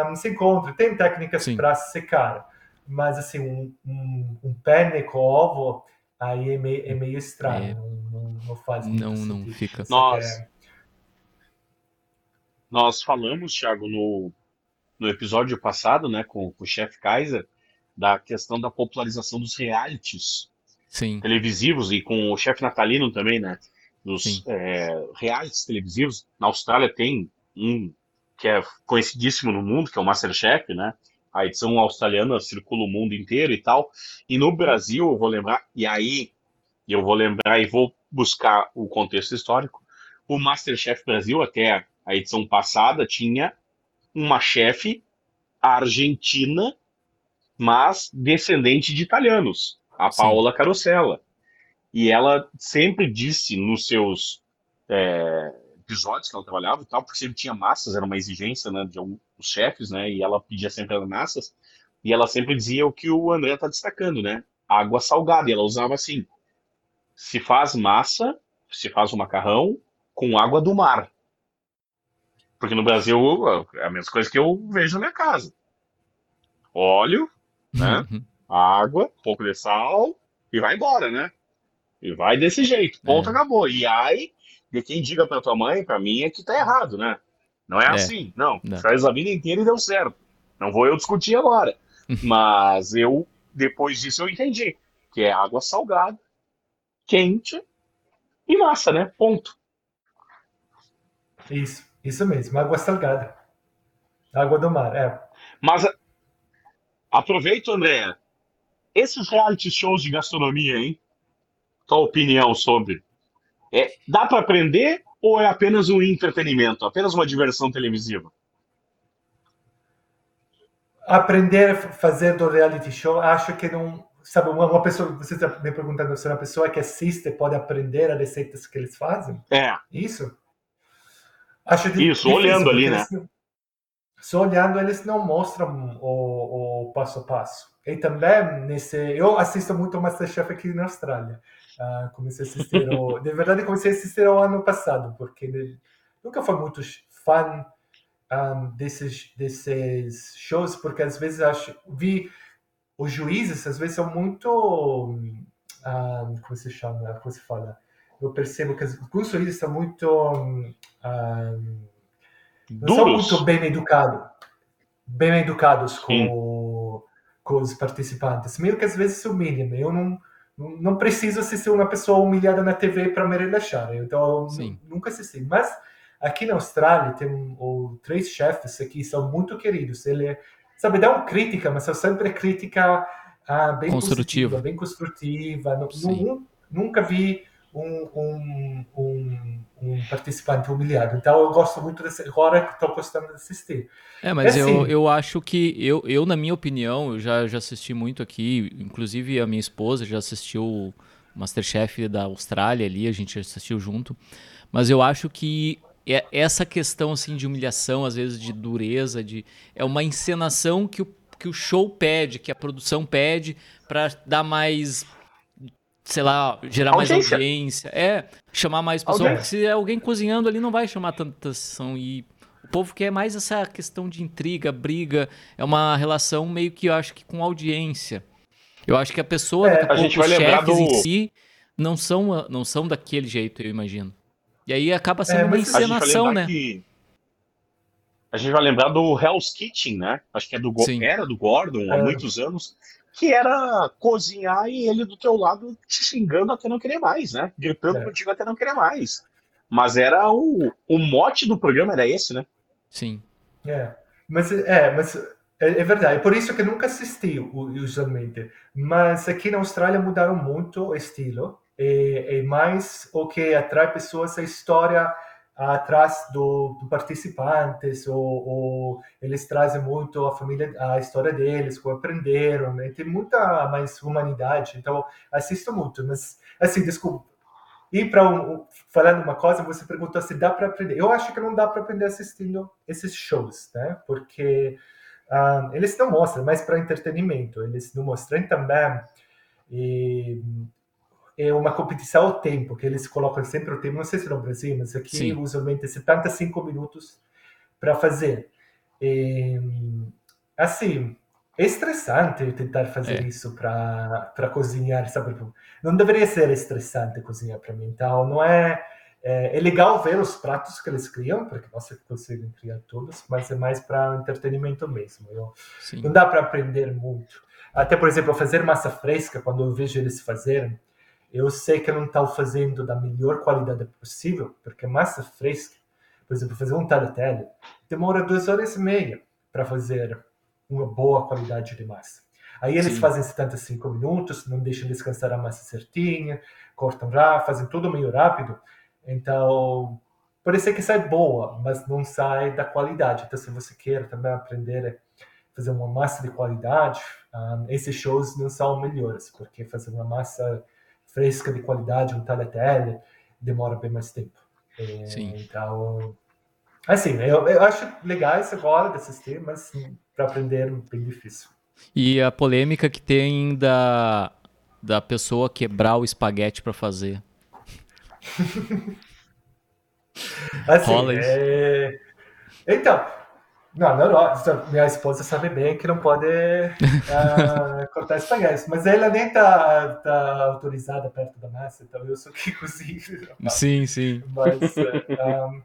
Um, se encontra, tem técnicas para secar mas assim, um, um, um penne com ovo, aí é meio, é meio estranho, é. Não, não, faz muito Não, não fica. Nós, é... nós falamos, Thiago, no, no episódio passado, né, com, com o chefe Kaiser, da questão da popularização dos realities Sim. televisivos e com o chefe natalino também, né? Dos é, realities televisivos. Na Austrália tem um que é conhecidíssimo no mundo, que é o Masterchef, né? a edição australiana circula o mundo inteiro e tal. E no Brasil, eu vou lembrar, e aí eu vou lembrar e vou buscar o contexto histórico. O Masterchef Brasil, até a edição passada, tinha uma chefe argentina, mas descendente de italianos, a Paola Sim. Carosella. E ela sempre disse nos seus é, episódios que ela trabalhava e tal, porque sempre tinha massas, era uma exigência né, de alguns chefes, né? E ela pedia sempre as massas. E ela sempre dizia o que o André está destacando, né? Água salgada. E ela usava assim: se faz massa, se faz o macarrão com água do mar. Porque no Brasil é a mesma coisa que eu vejo na minha casa. Óleo, né? Uhum. Água, um pouco de sal e vai embora, né? E vai desse jeito. Ponto, é. acabou. E aí, de quem diga para tua mãe, para mim, é que tá errado, né? Não é, é. assim, não. não. Faz a vida inteira e deu certo. Não vou eu discutir agora. Mas eu, depois disso, eu entendi que é água salgada, quente e massa, né? Ponto. Isso, isso mesmo, água salgada. Água do mar, é. Mas aproveito, André, esses reality shows de gastronomia, hein? Tua opinião sobre? É, dá para aprender ou é apenas um entretenimento, apenas uma diversão televisiva? Aprender a fazer do reality show, acho que não. Sabe, uma, pessoa, você está me perguntando se uma pessoa que assiste pode aprender as receitas que eles fazem? É. Isso? Acho Isso, difícil, olhando ali, né? Eles, só olhando, eles não mostram o, o passo a passo. E também, nesse, eu assisto muito Masterchef aqui na Austrália. Uh, comecei a assistir, de verdade, comecei a assistir o ano passado, porque nunca fui muito fã um, desses, desses shows, porque às vezes acho, vi os juízes, às vezes são muito. Um, como se chama? Como se fala? Eu percebo que alguns juízes são muito. Um, não são muito bem educados. Bem educados com, com os participantes. Meio que às vezes se humilham. Eu não não preciso assistir uma pessoa humilhada na TV para me relaxar. Então, nunca assisti. Mas aqui na Austrália tem um, três chefes aqui são muito queridos. Ele, sabe, dá uma crítica, mas é sempre crítica ah, bem construtiva, positiva, bem construtiva. nunca vi um, um, um, um, participante humilhado. Então eu gosto muito desse. Agora que estou gostando de assistir. É, mas é assim, eu, eu acho que, eu, eu, na minha opinião, eu já, já assisti muito aqui, inclusive a minha esposa já assistiu o Masterchef da Austrália ali, a gente assistiu junto. Mas eu acho que é essa questão assim de humilhação, às vezes de dureza, de é uma encenação que o, que o show pede, que a produção pede para dar mais sei lá, gerar audiência. mais audiência. É, chamar mais pessoas. Porque se é alguém cozinhando ali, não vai chamar tanta atenção. E o povo quer mais essa questão de intriga, briga. É uma relação meio que eu acho que com audiência. Eu acho que a pessoa, é, a, gente vai lembrar do... em si, não são, não são daquele jeito, eu imagino. E aí acaba sendo é, uma encenação, né? Que... A gente vai lembrar do Hell's Kitchen, né? Acho que é do, era do Gordon há é. muitos anos que era cozinhar e ele do teu lado te xingando até não querer mais, né? Gritando é. contigo até não querer mais. Mas era o, o mote do programa era esse, né? Sim. É, mas é, mas é, é verdade. É por isso que nunca assisti usualmente. Mas aqui na Austrália mudaram muito o estilo. E, e mais o que atrai pessoas é a história atrás do, do participantes ou, ou, eles trazem muito a família a história deles como aprenderam né? tem muita mais humanidade então assisto muito mas assim desculpa e para um, falando uma coisa você perguntou se dá para aprender. Eu acho que não dá para aprender assistindo esses shows né? Porque um, eles não mostram mais para entretenimento eles não mostram. Também e é uma competição ao tempo, que eles colocam sempre o tempo, não sei se no Brasil, mas aqui Sim. usualmente 75 minutos para fazer. E, assim, é estressante tentar fazer é. isso para cozinhar, sabe? Não deveria ser estressante cozinhar para mim, então não é, é, é. legal ver os pratos que eles criam, porque você consegue criar todos, mas é mais para entretenimento mesmo. Eu, não dá para aprender muito. Até, por exemplo, fazer massa fresca, quando eu vejo eles fazerem, eu sei que não estou fazendo da melhor qualidade possível, porque massa fresca, por exemplo, fazer um tagliatelle, demora duas horas e meia para fazer uma boa qualidade de massa. Aí eles Sim. fazem 75 minutos, não deixam descansar a massa certinha, cortam rápido, fazem tudo meio rápido. Então, ser que sai boa, mas não sai da qualidade. Então, se você quer também aprender a fazer uma massa de qualidade, um, ah, esses shows não são melhores, porque fazer uma massa fresca de qualidade, um tagliatelle, demora bem mais tempo. É, Sim. Então, assim, eu, eu acho legal essa agora de assistir, mas para aprender é bem difícil. E a polêmica que tem da, da pessoa quebrar o espaguete para fazer. assim, é... Então, não, não, não, minha esposa sabe bem que não pode uh, cortar espaguete, mas ela nem tá, tá autorizada perto da massa, então eu sou que cozinho. Sim, sim. Mas, um,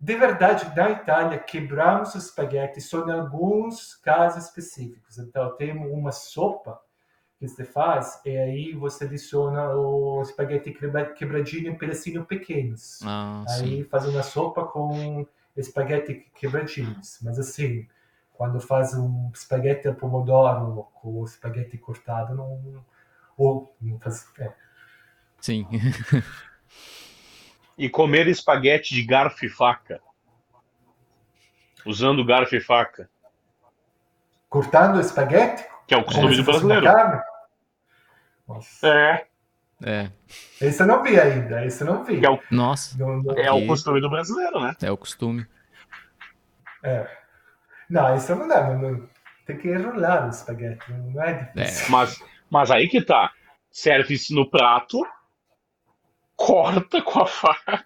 de verdade, na Itália, quebramos os espaguetes só em alguns casos específicos. Então, tem uma sopa que você faz, e aí você adiciona o espaguete quebradinho em pedacinhos pequenos. Ah, aí sim. faz uma sopa com espaguete quebradinhos, mas assim, quando faz um espaguete ao pomodoro com o espaguete cortado, não, ou não faz, é. Sim. e comer espaguete de garfo e faca. Usando garfo e faca. Cortando espaguete? Que é o costume do brasileiro. É. É. Esse eu não vi ainda, esse eu não vi. É o, Nossa. Não, não... É o costume do brasileiro, né? É o costume. É. Não, isso não dá. Não, tem que enrolar o espaguete, não é difícil. É. Mas, mas aí que tá. Serve isso no prato, corta com a faca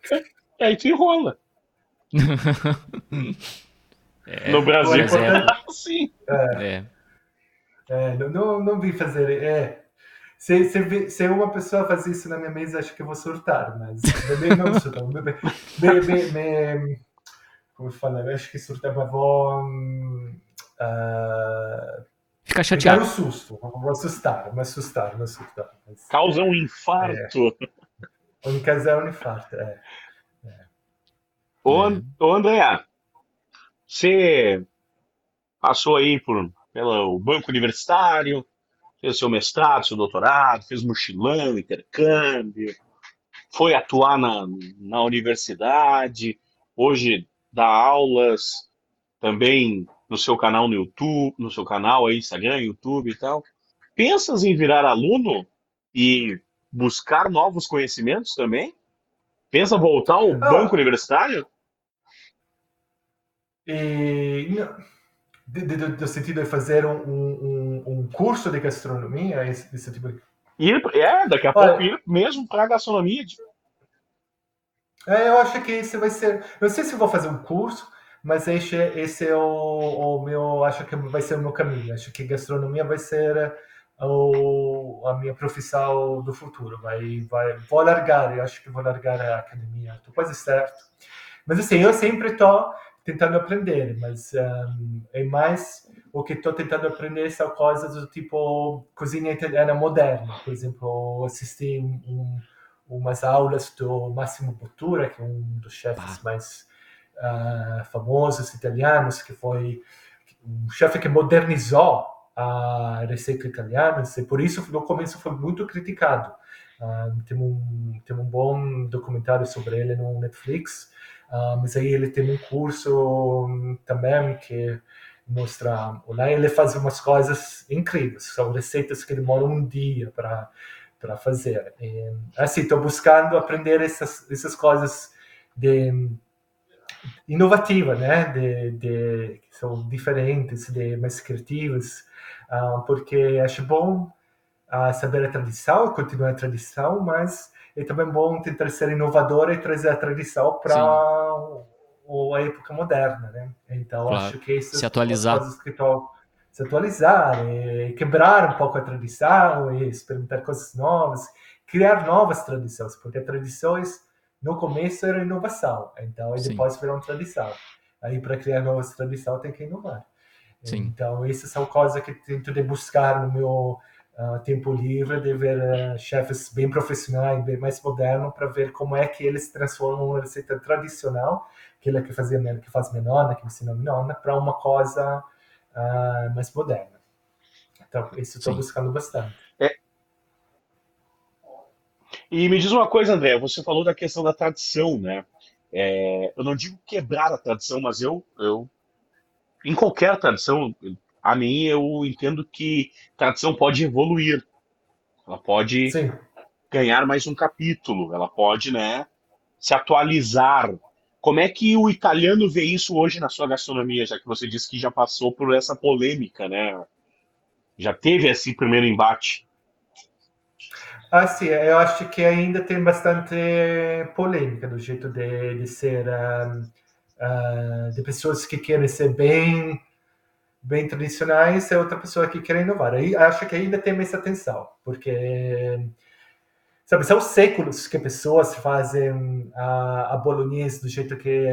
e aí tu enrola. é, no Brasil é assim. É. é. é não, não, não vi fazer. É. Se, se, se uma pessoa fazer isso na minha mesa, acho que eu vou surtar, mas não surtar. Me, me, me, me, como falar? Acho que surtar, mas vou. Uh, Ficar chateado. Dar um susto, vou assustar, me assustar, me assustar. Mas, Causa um infarto. É. Um causar um infarto, é. é. Ô, ô André, você passou aí por, pelo banco universitário, fez seu mestrado, seu doutorado, fez mochilão, intercâmbio, foi atuar na, na universidade, hoje dá aulas também no seu canal no YouTube, no seu canal aí, Instagram, YouTube e tal. Pensas em virar aluno e buscar novos conhecimentos também? Pensa voltar ao ah, banco universitário? E, do, sentido de fazer um, um, um, curso de gastronomia, esse, esse tipo de... Ir, é, daqui a Olha, pouco ir mesmo para a gastronomia. É, eu acho que esse vai ser. Não sei se vou fazer um curso, mas esse, esse é o, o meu, acho que vai ser o meu caminho. Acho que gastronomia vai ser o, a minha profissão do futuro. Vai, vai, vou largar, eu acho que vou largar a academia. Estou quase certo. Mas assim, eu sempre estou tentando aprender, mas um, é mais o que estou tentando aprender são coisas do tipo cozinha italiana moderna. Por exemplo, assisti um, um, umas aulas do Massimo Bottura, que é um dos chefes mais uh, famosos italianos, que foi um chefe que modernizou a receita italiana, e por isso no começo foi muito criticado. Uh, tem, um, tem um bom documentário sobre ele no Netflix, uh, mas aí ele tem um curso também que mostra, lá ele faz umas coisas incríveis, são receitas que demoram um dia para para fazer. E, assim, estou buscando aprender essas essas coisas de inovativa, né? De, de, que são diferentes, de mais criativas, uh, porque acho bom uh, saber a tradição, continuar a tradição, mas é também bom tentar ser inovador e trazer a tradição para a época moderna, né? Então claro. acho que isso se atualizar, coisas que estou se atualizar, e quebrar um pouco a tradição e experimentar coisas novas, criar novas tradições, porque tradições no começo era inovação, então aí depois virou uma tradição. Aí para criar novas tradições tem que inovar. Sim. Então essas são coisas que tento de buscar no meu uh, tempo livre, de ver uh, chefes bem profissionais, bem mais modernos, para ver como é que eles transformam uma receita tradicional, aquela que fazia que faz menona, que ensina menona, para uma coisa uh, mais moderna. Então isso estou buscando bastante. É, e me diz uma coisa, André, você falou da questão da tradição, né? É, eu não digo quebrar a tradição, mas eu, eu, em qualquer tradição, a mim eu entendo que tradição pode evoluir, ela pode Sim. ganhar mais um capítulo, ela pode, né, se atualizar. Como é que o italiano vê isso hoje na sua gastronomia, já que você disse que já passou por essa polêmica, né? Já teve esse primeiro embate. Ah, sim, eu acho que ainda tem bastante polêmica do jeito de, de ser, uh, uh, de pessoas que querem ser bem, bem tradicionais e outra pessoa que quer inovar. Aí acho que ainda tem essa tensão, porque sabe, são séculos que pessoas fazem a, a bolognese do jeito que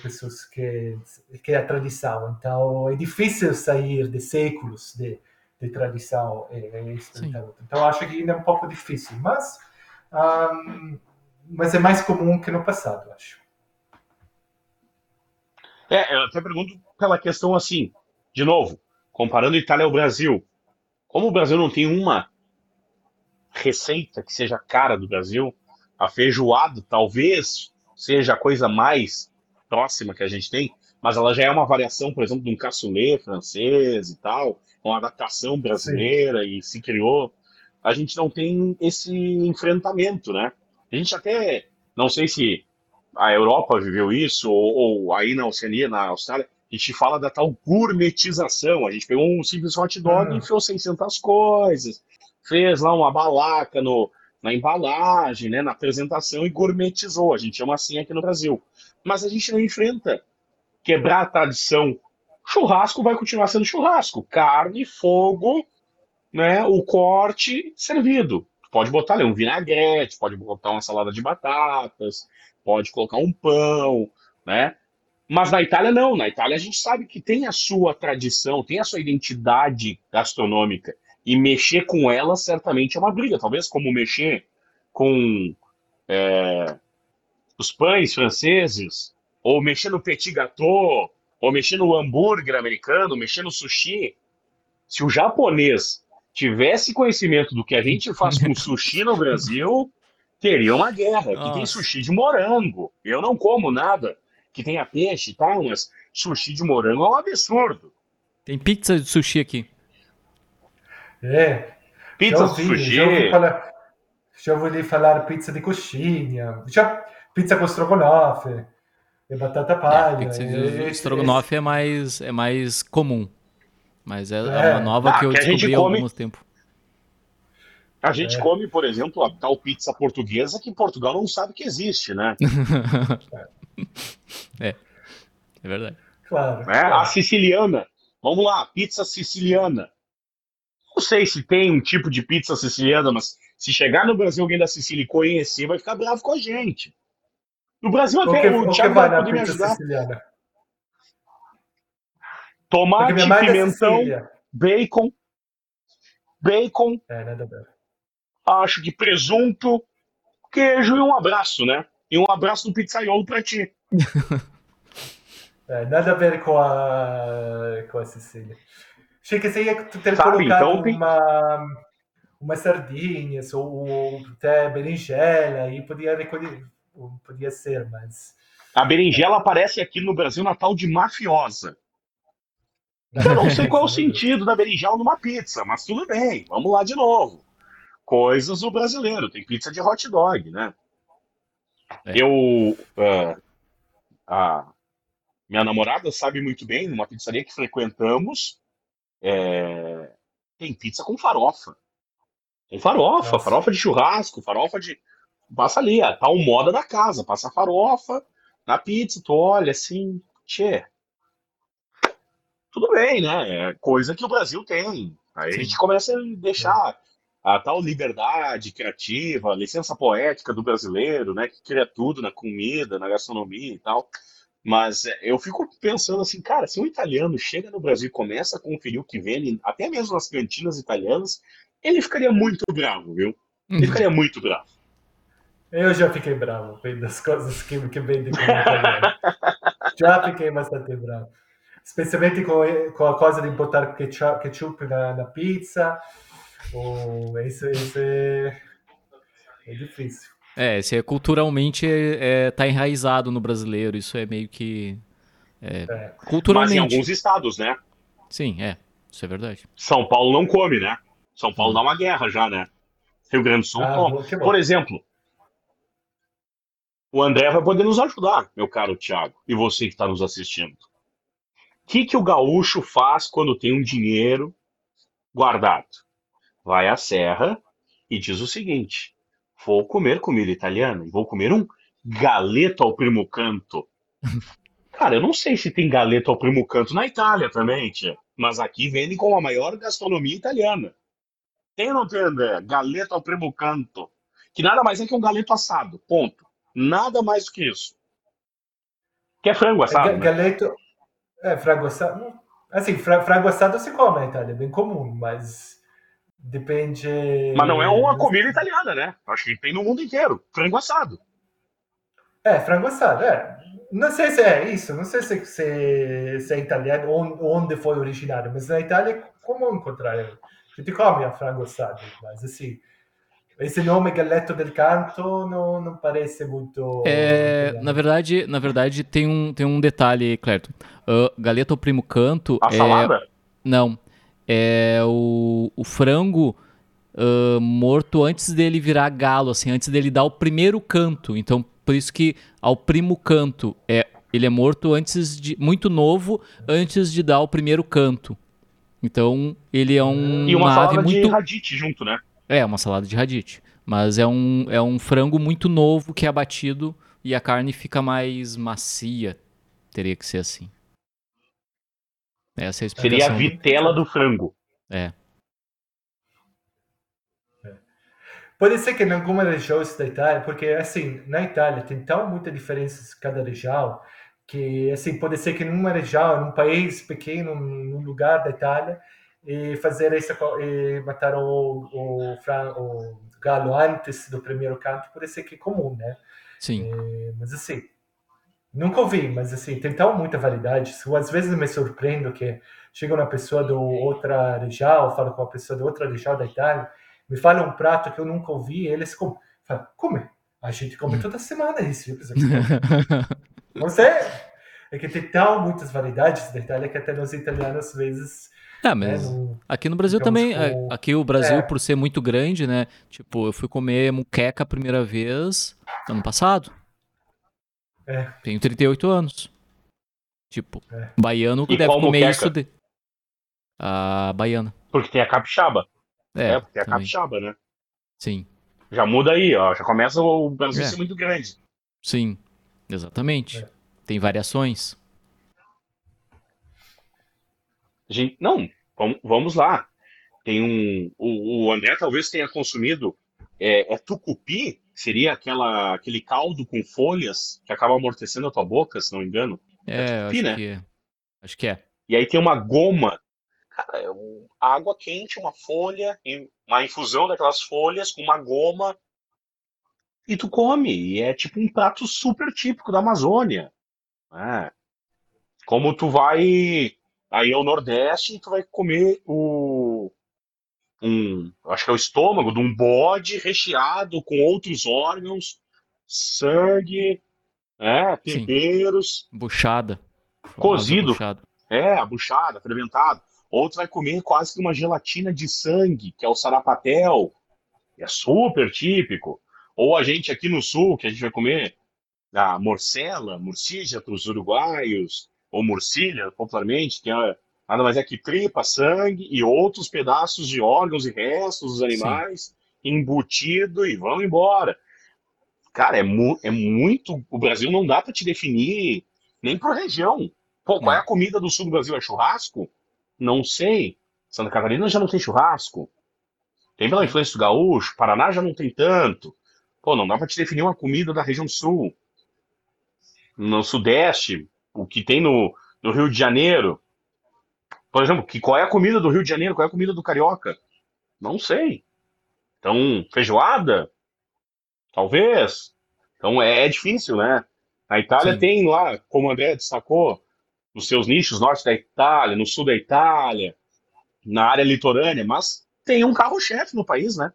pessoas que que é a tradição. Então é difícil sair de séculos de de tradição é, Então acho que ainda é um pouco difícil, mas um, mas é mais comum que no passado, acho. É, eu até pergunto pela questão assim, de novo, comparando Itália ao Brasil, como o Brasil não tem uma receita que seja cara do Brasil, a feijoada talvez seja a coisa mais próxima que a gente tem, mas ela já é uma variação, por exemplo, de um cassoulet francês e tal, uma adaptação brasileira Sim. e se criou. A gente não tem esse enfrentamento, né? A gente até, não sei se a Europa viveu isso, ou, ou aí na Oceania, na Austrália, a gente fala da tal gourmetização. A gente pegou um simples hot dog e enfiou 600 coisas, fez lá uma balaca no, na embalagem, né, na apresentação e gourmetizou. A gente chama assim aqui no Brasil. Mas a gente não enfrenta quebrar a tradição. Churrasco vai continuar sendo churrasco. Carne, fogo, né, o corte servido. Pode botar ali um vinagrete, pode botar uma salada de batatas, pode colocar um pão, né? Mas na Itália não, na Itália a gente sabe que tem a sua tradição, tem a sua identidade gastronômica. E mexer com ela certamente é uma briga, talvez como mexer com é, os pães franceses, ou mexer no petit gâteau, ou mexer no hambúrguer americano, mexer no sushi. Se o japonês tivesse conhecimento do que a gente faz com sushi no Brasil, teria uma guerra. Aqui tem sushi de morango. Eu não como nada que tenha peixe e tal, mas sushi de morango é um absurdo. Tem pizza de sushi aqui. É. Pizza de sushi. Já ouvi, falar, já ouvi falar pizza de coxinha, já, pizza com estrogonofe, e batata palha. É, pizza de estrogonofe é mais, é mais comum. Mas é, é. é uma nova ah, que eu que descobri há come... alguns tempo. A gente é. come, por exemplo, a tal pizza portuguesa que em Portugal não sabe que existe, né? é, é verdade. Claro, é, claro. A siciliana. Vamos lá, pizza siciliana. Não sei se tem um tipo de pizza siciliana, mas se chegar no Brasil alguém da Sicília e conhecer, vai ficar bravo com a gente. No Brasil até o, o Thiago vai poder me ajudar. Siciliana? Tomate, é pimentão, bacon, bacon. É, nada. Acho que presunto, queijo e um abraço, né? E um abraço do pizzaiolo pra ti. é, nada a ver com a, com a Sicília. Achei que você ia ter Sabe, colocado então tem... uma, uma sardinhas ou, ou até berinjela e podia recolher, podia ser, mas... A berinjela aparece aqui no Brasil na tal de mafiosa. Eu não sei qual é o sentido da berinjela numa pizza, mas tudo bem, vamos lá de novo. Coisas do brasileiro, tem pizza de hot dog, né? É. Eu. Uh, a minha namorada sabe muito bem, numa pizzaria que frequentamos, é, tem pizza com farofa. Tem farofa, Nossa. farofa de churrasco, farofa de. Passa ali, tá o moda da casa, passa farofa na pizza, tu olha assim, tchê. Tudo bem, né? É coisa que o Brasil tem. Aí Sim. a gente começa a deixar a tal liberdade criativa, a licença poética do brasileiro, né, que cria tudo na comida, na gastronomia e tal. Mas é, eu fico pensando assim, cara, se um italiano chega no Brasil e começa a conferir o que vende, até mesmo nas cantinas italianas, ele ficaria muito bravo, viu? Ele ficaria muito bravo. Eu já fiquei bravo vendo as coisas que, que vendem como italiano. já fiquei bastante bravo. Especialmente com, com a coisa de botar ketchup, ketchup na, na pizza Oh, esse, esse é, é difícil. É, esse é culturalmente é, é, tá enraizado no brasileiro, isso é meio que. É, é. Culturalmente. Mas em alguns estados, né? Sim, é. Isso é verdade. São Paulo não come, né? São Paulo dá uma guerra já, né? Rio Grande do Sul ah. Por exemplo, o André vai poder nos ajudar, meu caro Thiago, e você que está nos assistindo. O que, que o gaúcho faz quando tem um dinheiro guardado? vai à serra e diz o seguinte: vou comer comida italiana e vou comer um galeto ao primo canto. Cara, eu não sei se tem galeto ao primo canto na Itália também, tia, mas aqui vendem com a maior gastronomia italiana. Tem ou não tem, André? Galeto ao primo canto. Que nada mais é que um galeto assado, ponto. Nada mais do que isso. Que é frango assado. É, né? Galeto. É, frango assado. Assim, frango assado se come na Itália, é bem comum, mas Depende. Mas não é uma comida italiana, né? Acho que tem no mundo inteiro. Frango assado. É, frango assado, é. Não sei se é isso, não sei se, se, se é italiano, onde foi originário, mas na Itália, como encontrar ele? A gente come a frango assado, mas assim, esse nome Galeto del Canto não, não parece muito. É, na verdade, na verdade tem um, tem um detalhe, Clerto. Uh, Galeto Primo Canto. A é, salada? Não. É o, o frango uh, morto antes dele virar galo, assim, antes dele dar o primeiro canto. Então, por isso que ao primo canto é ele é morto antes de muito novo, antes de dar o primeiro canto. Então, ele é um E uma, uma ave salada muito de radite junto, né? é, uma salada de radite. Mas é um, é um frango muito novo que é abatido e a carne fica mais macia. Teria que ser assim. Essa é a Seria a explicação. vitela do frango. É. Pode ser que em alguma região da Itália, porque assim, na Itália tem tão muita diferença em cada região, que assim, pode ser que numa região, num país pequeno, num lugar da Itália, e fazer essa co- e matar o, o, o galo antes do primeiro canto, pode ser que é comum, né? Sim. É, mas assim, nunca ouvi, mas assim, tem tão muita variedade. Às vezes me surpreendo que chega uma pessoa de outra região, fala com uma pessoa de outra região da Itália, me fala um prato que eu nunca ouvi, e eles comem. Fala, come. A gente come toda semana isso. Não sei. É que tem tão muitas variedades da Itália que até nós italianos às vezes É, mas não- aqui no Brasil também, é, com- aqui o Brasil, É. por ser muito grande, né? Tipo, eu fui comer muqueca a primeira vez ano passado. É. Tenho 38 anos. Tipo, É. baiano que E deve comer muqueca? isso de. A baiana. Porque tem a capixaba. É, É, porque tem a também. capixaba, né? Sim. Já muda aí, ó. Já começa o Brasil É. ser muito grande. Sim, exatamente. É. Tem variações. Gente, não, vamos, vamos lá. Tem um. O, o André talvez tenha consumido. É, é tucupi? Seria aquela, aquele caldo com folhas que acaba amortecendo a tua boca, se não me engano. É, tucupi, acho né? que é. Acho que é. E aí tem uma goma. Cara, é um- água quente, uma folha, uma infusão daquelas folhas com uma goma. E tu come. E é tipo um prato super típico da Amazônia. né? Como tu vai aí ao Nordeste e tu vai comer o. Um, acho que é o estômago de um bode recheado com outros órgãos, sangue, Sim. temperos. Buchada. Cozido. buchada. É, a buchada, fermentado. Outro vai comer quase que uma gelatina de sangue, que é o sarapatel. É super típico. Ou a gente aqui no sul, que a gente vai comer a morcela, morcilha para os uruguaios, ou morcilha, popularmente, que é, nada mais é que tripa, sangue e outros pedaços de órgãos e restos dos animais embutido e vamos embora. Cara, é, mu é muito. O Brasil não dá para te definir nem por região. Pô, qual é a comida do sul do Brasil? É churrasco? Não sei. Santa Catarina já não tem churrasco. Tem pela influência do gaúcho. Paraná já não tem tanto. Pô, não dá pra te definir uma comida da região sul. No sudeste, o que tem no, no Rio de Janeiro. Por exemplo, que, qual é a comida do Rio de Janeiro? Qual é a comida do Carioca? Não sei. Então, feijoada? Talvez. Então é, é difícil, né? Na Itália Sim. tem lá, como o André destacou, nos seus nichos, norte da Itália, no sul da Itália, na área litorânea, mas tem um carro-chefe no país, né?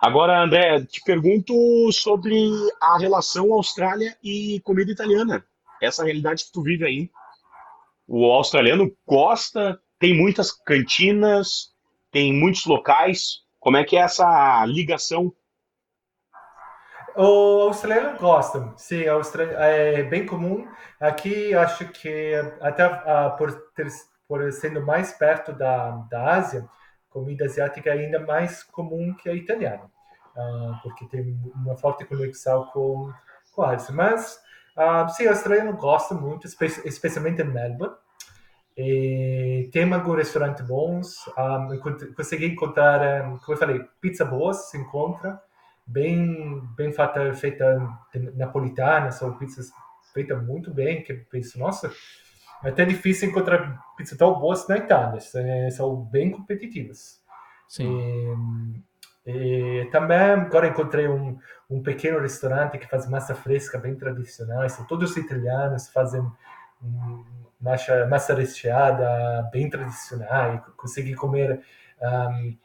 Agora, André, te pergunto sobre a relação Austrália e comida italiana. Essa realidade que tu vive aí. O australiano gosta, tem muitas cantinas, tem muitos locais. Como é que é essa ligação? O australiano gosta, sim, é bem comum. Aqui acho que até ah, por, ter, por sendo mais perto da, da Ásia, comida asiática é ainda mais comum que a italiana, Ah, porque tem uma forte conexão com, com a Ásia. Mas ah, sim, o australiano gosta muito, espe- especialmente em Melbourne. E tem alguns restaurantes bons. ah, consegui encontrar, como eu falei, pizza boas se encontra bem bem feita, feita napolitana, são pizzas feitas muito bem, que eu penso, nossa, é até difícil encontrar pizzas tão boas na Itália, são bem competitivas. Sim. E também agora encontrei um, um pequeno restaurante que faz massa fresca bem tradicional. São todos italianos, fazem massa, massa recheada bem tradicional. Consegui comer um,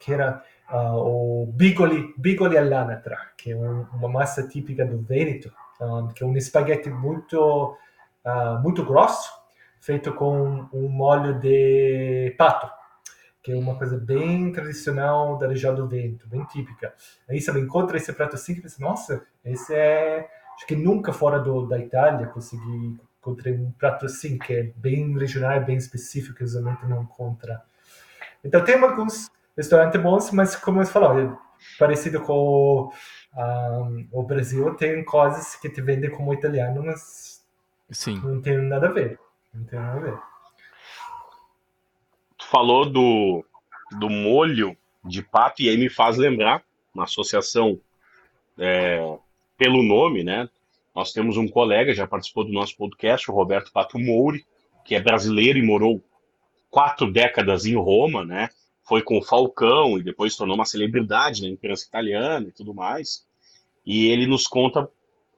que era uh, o bigoli, bigoli all'anatra, que é um, uma massa típica do Veneto, um, que é um espaguete muito, uh, muito grosso, feito com um molho de pato que é uma coisa bem tradicional da região do Vento, bem típica. Aí você encontra esse prato assim e pensa, nossa, esse é... Acho que nunca fora do, da Itália consegui encontrar um prato assim, que é bem regional, bem específico, que usualmente não encontra. Então tem alguns restaurantes bons, mas como eu falou, é parecido com um, o Brasil, tem coisas que te vendem como italiano, mas Sim. não tem nada a ver. Não tem nada a ver falou do, do molho de pato, e aí me faz lembrar uma associação é, pelo nome, né? Nós temos um colega, já participou do nosso podcast, o Roberto Pato Mouri, que é brasileiro e morou quatro décadas em Roma, né? Foi com o Falcão e depois se tornou uma celebridade na imprensa italiana e tudo mais. E ele nos conta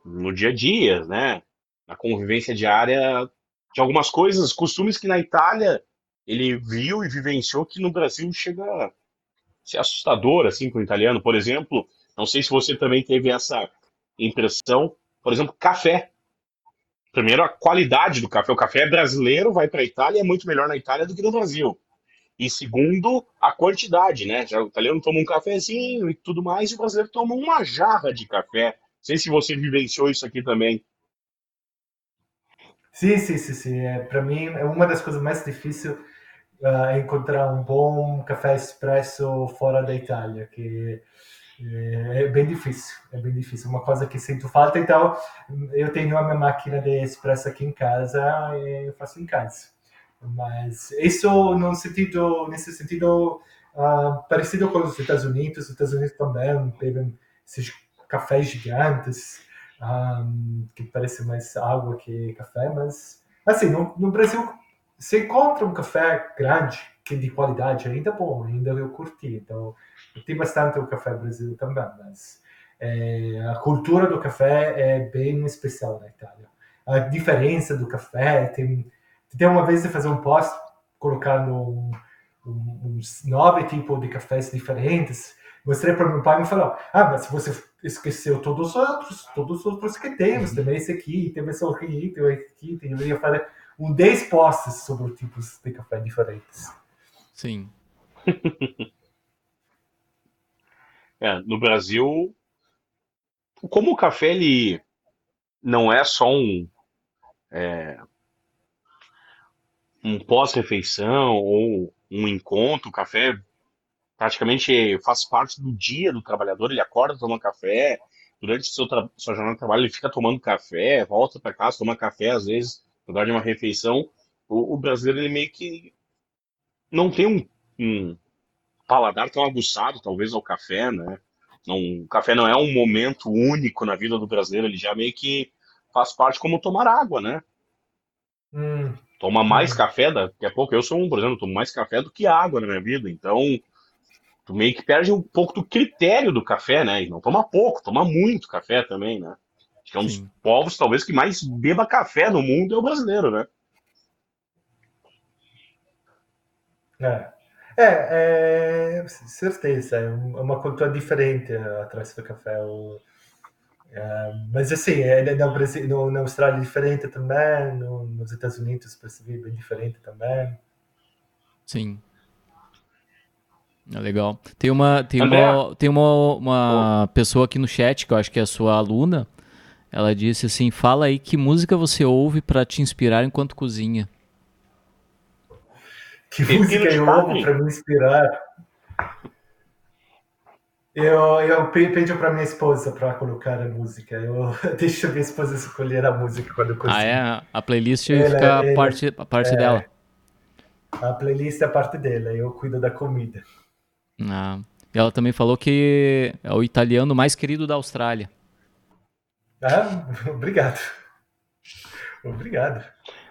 no dia a dia, né? Na convivência diária de algumas coisas, costumes que na Itália ele viu e vivenciou que no Brasil chega a ser assustador, assim, com o italiano. Por exemplo, não sei se você também teve essa impressão, por exemplo, café. Primeiro, a qualidade do café. O café brasileiro vai para a Itália é muito melhor na Itália do que no Brasil. E segundo, a quantidade, né? Já o italiano toma um cafezinho e tudo mais, e o brasileiro toma uma jarra de café. Não sei se você vivenciou isso aqui também. Sim, sim, sim, sim. É, para mim, é uma das coisas mais difíceis uh, encontrar um bom café expresso fora da Itália, que é, é bem difícil, é bem difícil. Uma coisa que sinto falta, então eu tenho a minha máquina de expresso aqui em casa e eu faço em casa. Mas isso no sentido, nesse sentido uh, parecido com os Estados Unidos, os Estados Unidos também bebem esses cafés gigantes, um, que parece mais água que café, mas assim, no, no Brasil você encontra um café grande, que de qualidade ainda bom, ainda eu curti. Então, tenho bastante o café Brasil também, mas é, a cultura do café é bem especial na Itália. A diferença do café, tem, tem uma vez de fazer um post colocando um, um, uns nove tipos de cafés diferentes, mostrei para meu pai e me falou: Ah, mas você esqueceu todos os outros, todos os outros que temos, também esse aqui, tem esse aqui, tem esse aqui, tem. Eu ia falar um 10 posts sobre tipos de café diferentes. Sim. é, no Brasil, como o café ele não é só um é, um pós-refeição ou um encontro, o café praticamente faz parte do dia do trabalhador, ele acorda, toma café, durante seu sua jornada de trabalho ele fica tomando café, volta para casa, toma café às vezes lugar de uma refeição, o, o, brasileiro ele meio que não tem um, um, paladar tão aguçado, talvez, ao café, né? Não, o café não é um momento único na vida do brasileiro, ele já meio que faz parte como tomar água, né? Hum. Toma mais hum. café, daqui a pouco eu sou um, por exemplo, tomo mais café do que água na minha vida, então tu meio que perde um pouco do critério do café, né? E não toma pouco, toma muito café também, né? que é um Sim. dos povos, talvez, que mais beba café no mundo é o brasileiro, né? É, é, é certeza, é, é uma cultura diferente atrás do café. O, é, mas assim, é, no Brasil, no, na Austrália é diferente também, no, nos Estados Unidos percebi bem diferente também. Sim. É legal. Tem uma, tem uma, tem uma, uma oh. pessoa aqui no chat que eu acho que é a sua aluna, ela disse assim: fala aí que música você ouve para te inspirar enquanto cozinha. Que música eu ouvo para me inspirar? Eu, eu pedi para minha esposa para colocar a música. Eu deixo a minha esposa escolher a música quando eu cozinho. Ah, é? A playlist ela, fica ela, parte, a parte é, dela. A playlist é a parte dela, eu cuido da comida. Ah. E ela também falou que é o italiano mais querido da Austrália. Ah, obrigado. Obrigado.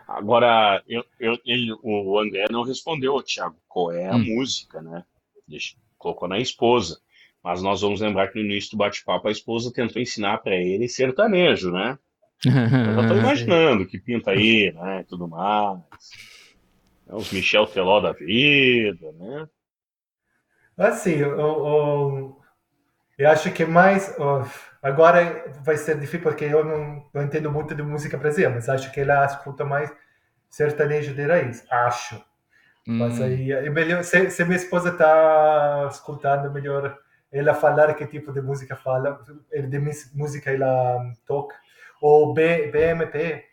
Agora, eu, eu, ele, o André não respondeu, Thiago, qual é a hum. música, né? Deixa, colocou na esposa. Mas nós vamos lembrar que no início do bate-papo a esposa tentou ensinar para ele sertanejo, né? Eu já tô imaginando que pinta aí, né? Tudo mais. É Os Michel Teló da vida, né? Assim, eu, eu, eu acho que mais. agora vai ser difícil porque eu não, não entendo muito de música brasileira, mas acho que ela escuta mais sertanejo de raiz. Acho. Mas Hum, aí é melhor. Se, se minha esposa está escutando, é melhor ela falar que tipo de música fala, eh, de música ela toca. Ou B, BMP,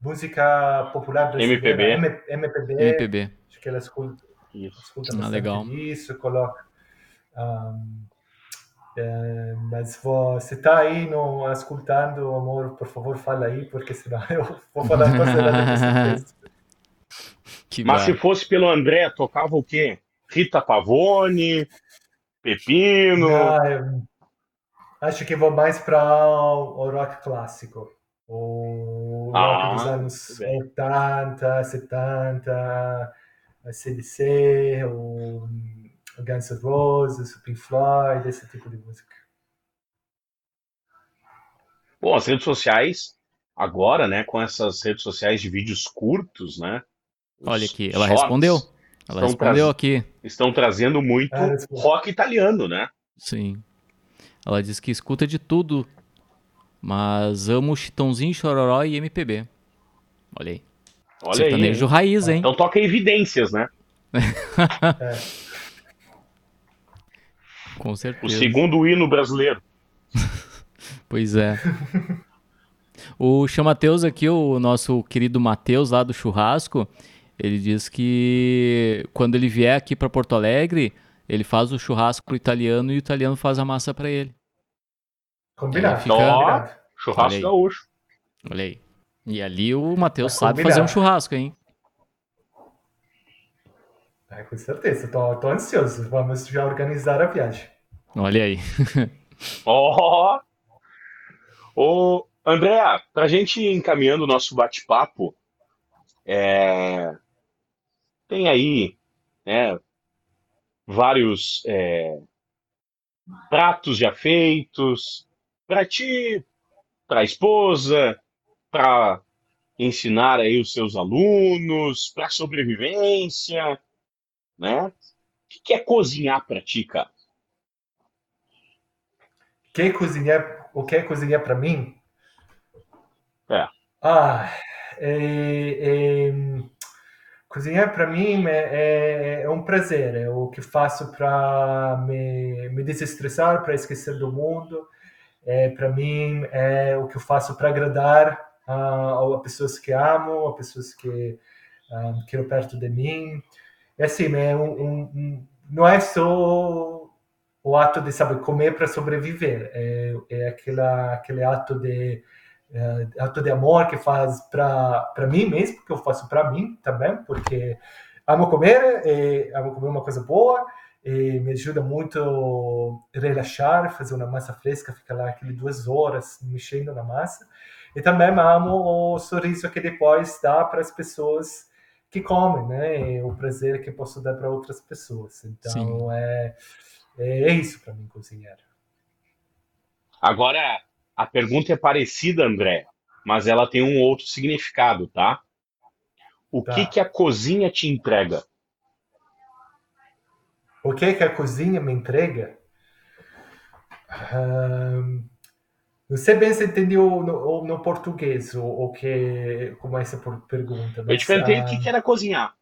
música popular brasileira. MPB. M- MPB, MPB. acho que ela escuta Isso. escuta Ah, legal. isso, coloca. ahm, é, mas você está aí no, escutando, amor, por favor, fala aí, porque senão eu vou falar coisa. Que Mas se fosse pelo André, tocava o quê? Rita Pavone, Pepino. Não, eu acho que vou mais para o rock clássico. O rock Ah, dos anos muito bem. 80, 70, a CDC, o o Guns N' Roses, o Pink Floyd, esse tipo de música. Bom, as redes sociais, agora, né, com essas redes sociais de vídeos curtos, né? Olha aqui, ela respondeu. Ela respondeu aqui. Estão trazendo muito Ah, rock italiano, né? Sim. Ela diz que escuta de tudo, mas amo Chitãozinho, Chororó e MPB. Olha aí. Olha Sertanejo aí. raiz, hein? Então toca evidências, né? É. Com O certeza. segundo hino brasileiro. Pois é. O Chamateus aqui, o nosso querido Matheus lá do churrasco, ele diz que quando ele vier aqui para Porto Alegre, ele faz o churrasco pro italiano e o italiano faz a massa para ele. Combinado. Fica- combinado. Olha Churrasco aí. gaúcho. Olha aí. E ali o Matheus sabe fazer um churrasco, hein? É, com certeza, tô, tô ansioso. Vamos já organizar a viagem. Olha aí. Ó! Ô, André, pra gente ir encaminhando o nosso bate-papo, é, tem aí, né, vários é, pratos já feitos para ti, para a esposa, para ensinar aí os seus alunos, para sobrevivência, né? O que é cozinhar para ti, cara? Quer cozinhar, o que é cozinhar para mim? É. Ah, é, é, cozinhar para mim é, é, é um prazer. É o que faço para me, me desestressar, para esquecer do mundo. É, para mim é o que eu faço para agradar a, a pessoas que amo, a pessoas que ah, quero perto de mim. É assim, é um, um, um- não é só o ato de saber comer para sobreviver, é, é aquela, aquele ato de é, ato de amor que faz para mim mesmo, que eu faço para mim também, porque amo comer, e amo comer uma coisa boa, e me ajuda muito relaxar, fazer uma massa fresca, ficar lá aquelas duas horas mexendo na massa. E também amo o sorriso que depois dá para as pessoas que comem, né? E o prazer que posso dar para outras pessoas. Então Sim. é, é isso para mim cozinhar. Agora, a pergunta é parecida, André, mas ela tem um outro significado, tá? O Tá. que que a cozinha te entrega? O que é que a cozinha me entrega? Ahn, não sei bem se entendeu no, no português o, o que como essa por- pergunta. Eu mas, te perguntei o ah, que que era cozinhar.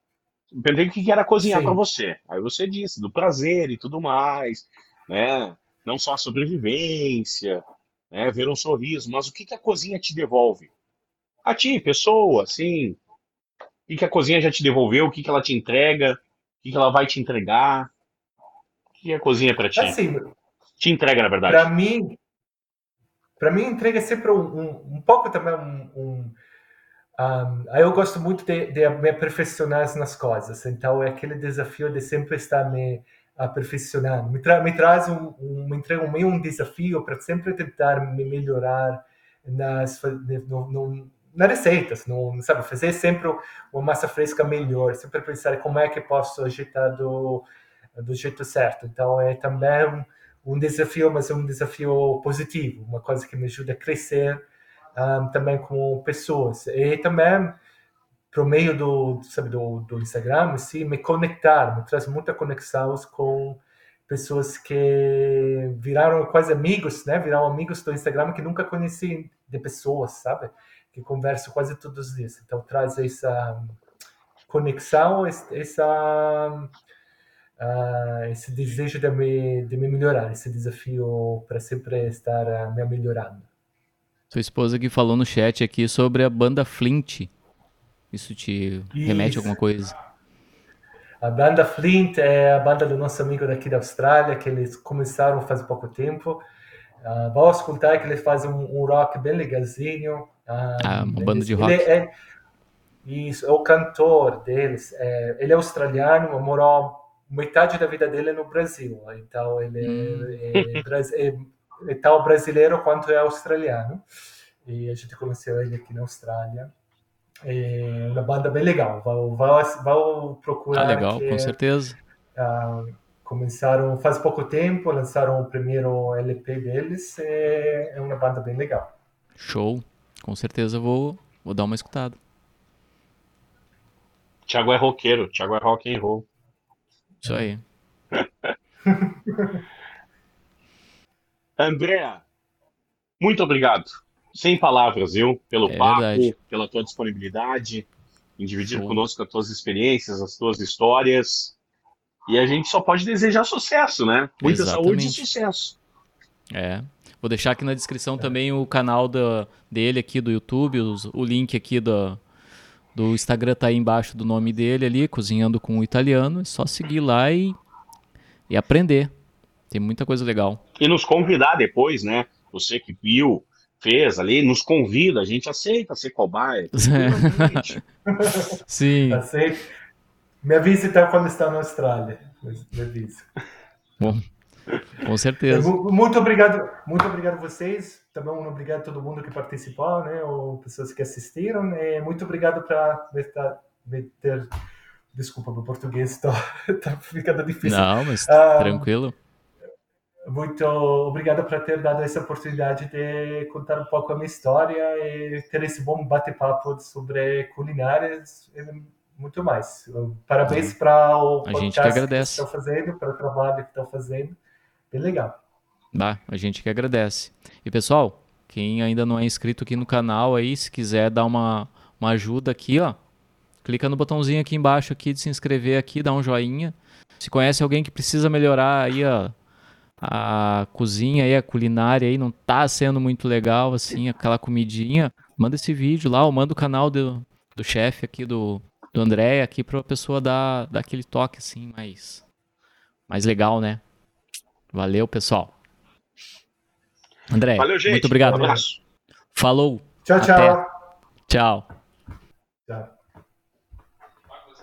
Eu perguntei o que era cozinhar para você. Aí você disse do prazer e tudo mais, né? Não só a sobrevivência, né? Ver um sorriso, mas o que que a cozinha te devolve? A ti, pessoa, assim. O que que a cozinha já te devolveu? O que que ela te entrega? O que que ela vai te entregar? O que que a cozinha para ti? assim, Te entrega, na verdade. para mim, para mim entrega sempre um, um, um pouco também um, um Um, eu gosto muito de, de me aperfeiçoar nas coisas, então é aquele desafio de sempre estar me aperfeiçoando. Me, tra me traz um, um, me entrega meio um desafio para sempre tentar me melhorar nas no, no, nas receitas, no, sabe, fazer sempre uma massa fresca melhor, sempre pensar como é que posso ajeitar do do jeito certo. Então é também um desafio, mas é um desafio positivo, uma coisa que me ajuda a crescer um, também como pessoas. E também, por meio do, sabe, do, do Instagram, assim, me conectar, me traz muita conexão com pessoas que viraram quase amigos, né? Viraram amigos do Instagram que nunca conheci de pessoas, sabe? Que converso quase todos os dias. Então traz essa conexão, essa uh, esse desejo de me, de me melhorar, esse desafio para sempre estar uh, me melhorando. Sua esposa que falou no chat aqui sobre a banda Flint. Isso te Isso. remete a alguma coisa? A banda Flint é a banda do nosso amigo daqui da Austrália, que eles começaram faz pouco tempo. Uh, vou escutar que eles fazem um, um rock bem legalzinho. Uh, ah, uma banda de rock. É, isso, é o cantor deles. É, ele é australiano, morou metade da vida dele no Brasil. Então ele hum. é, é, é, tão brasileiro quanto é australiano. E a gente conheceu ele aqui na Austrália. É uma banda bem legal. Vou, vou, vou procurar. Ah, legal, que, com certeza. Uh, começaram faz pouco tempo, lançaram o primeiro LP deles. É, é uma banda bem legal. Show. Com certeza vou, vou dar uma escutada. Thiago é roqueiro, Thiago é rock and roll. Isso aí. Andréa, muito obrigado. Sem palavras, viu? Pelo é papo, verdade. pela tua disponibilidade, em dividir Show. conosco as tuas experiências, as tuas histórias. E a gente só pode desejar sucesso, né? Muita Exatamente. saúde e sucesso. É. Vou deixar aqui na descrição é. também o canal da, dele aqui do YouTube, os, o link aqui do, do Instagram tá aí embaixo do nome dele ali, Cozinhando com o Italiano. É só seguir lá e, e aprender. Tem muita coisa legal. E nos convidar depois, né? Você que viu, fez ali, nos convida, a gente aceita ser cobaia. Sim. Aceito. Me avise então quando está na Austrália. Me avise. Bom, com certeza. Muito obrigado, muito obrigado a vocês. Também um obrigado a todo mundo que participou, né? Ou pessoas que assistiram. Né? Muito obrigado para me ter. Desculpa, meu português está tá ficando difícil. Não, mas ah, tranquilo. Muito obrigado por ter dado essa oportunidade de contar um pouco a minha história e ter esse bom bate-papo sobre culinárias e muito mais. Parabéns para o agradece. que estão fazendo, para o trabalho que estão fazendo. Bem legal. Bah, a gente que agradece. E pessoal, quem ainda não é inscrito aqui no canal aí, se quiser dar uma, uma ajuda aqui, ó, clica no botãozinho aqui embaixo aqui de se inscrever aqui, dá um joinha. Se conhece alguém que precisa melhorar aí ó, a cozinha aí, a culinária aí, não tá sendo muito legal assim, aquela comidinha, manda esse vídeo lá, ou manda o canal do, do chefe aqui do, do André aqui pra pessoa dar, dar aquele toque assim mais, mais legal, né? Valeu, pessoal. André, Valeu, gente. muito obrigado. Um abraço. Falou. Tchau, tchau. Até. Tchau.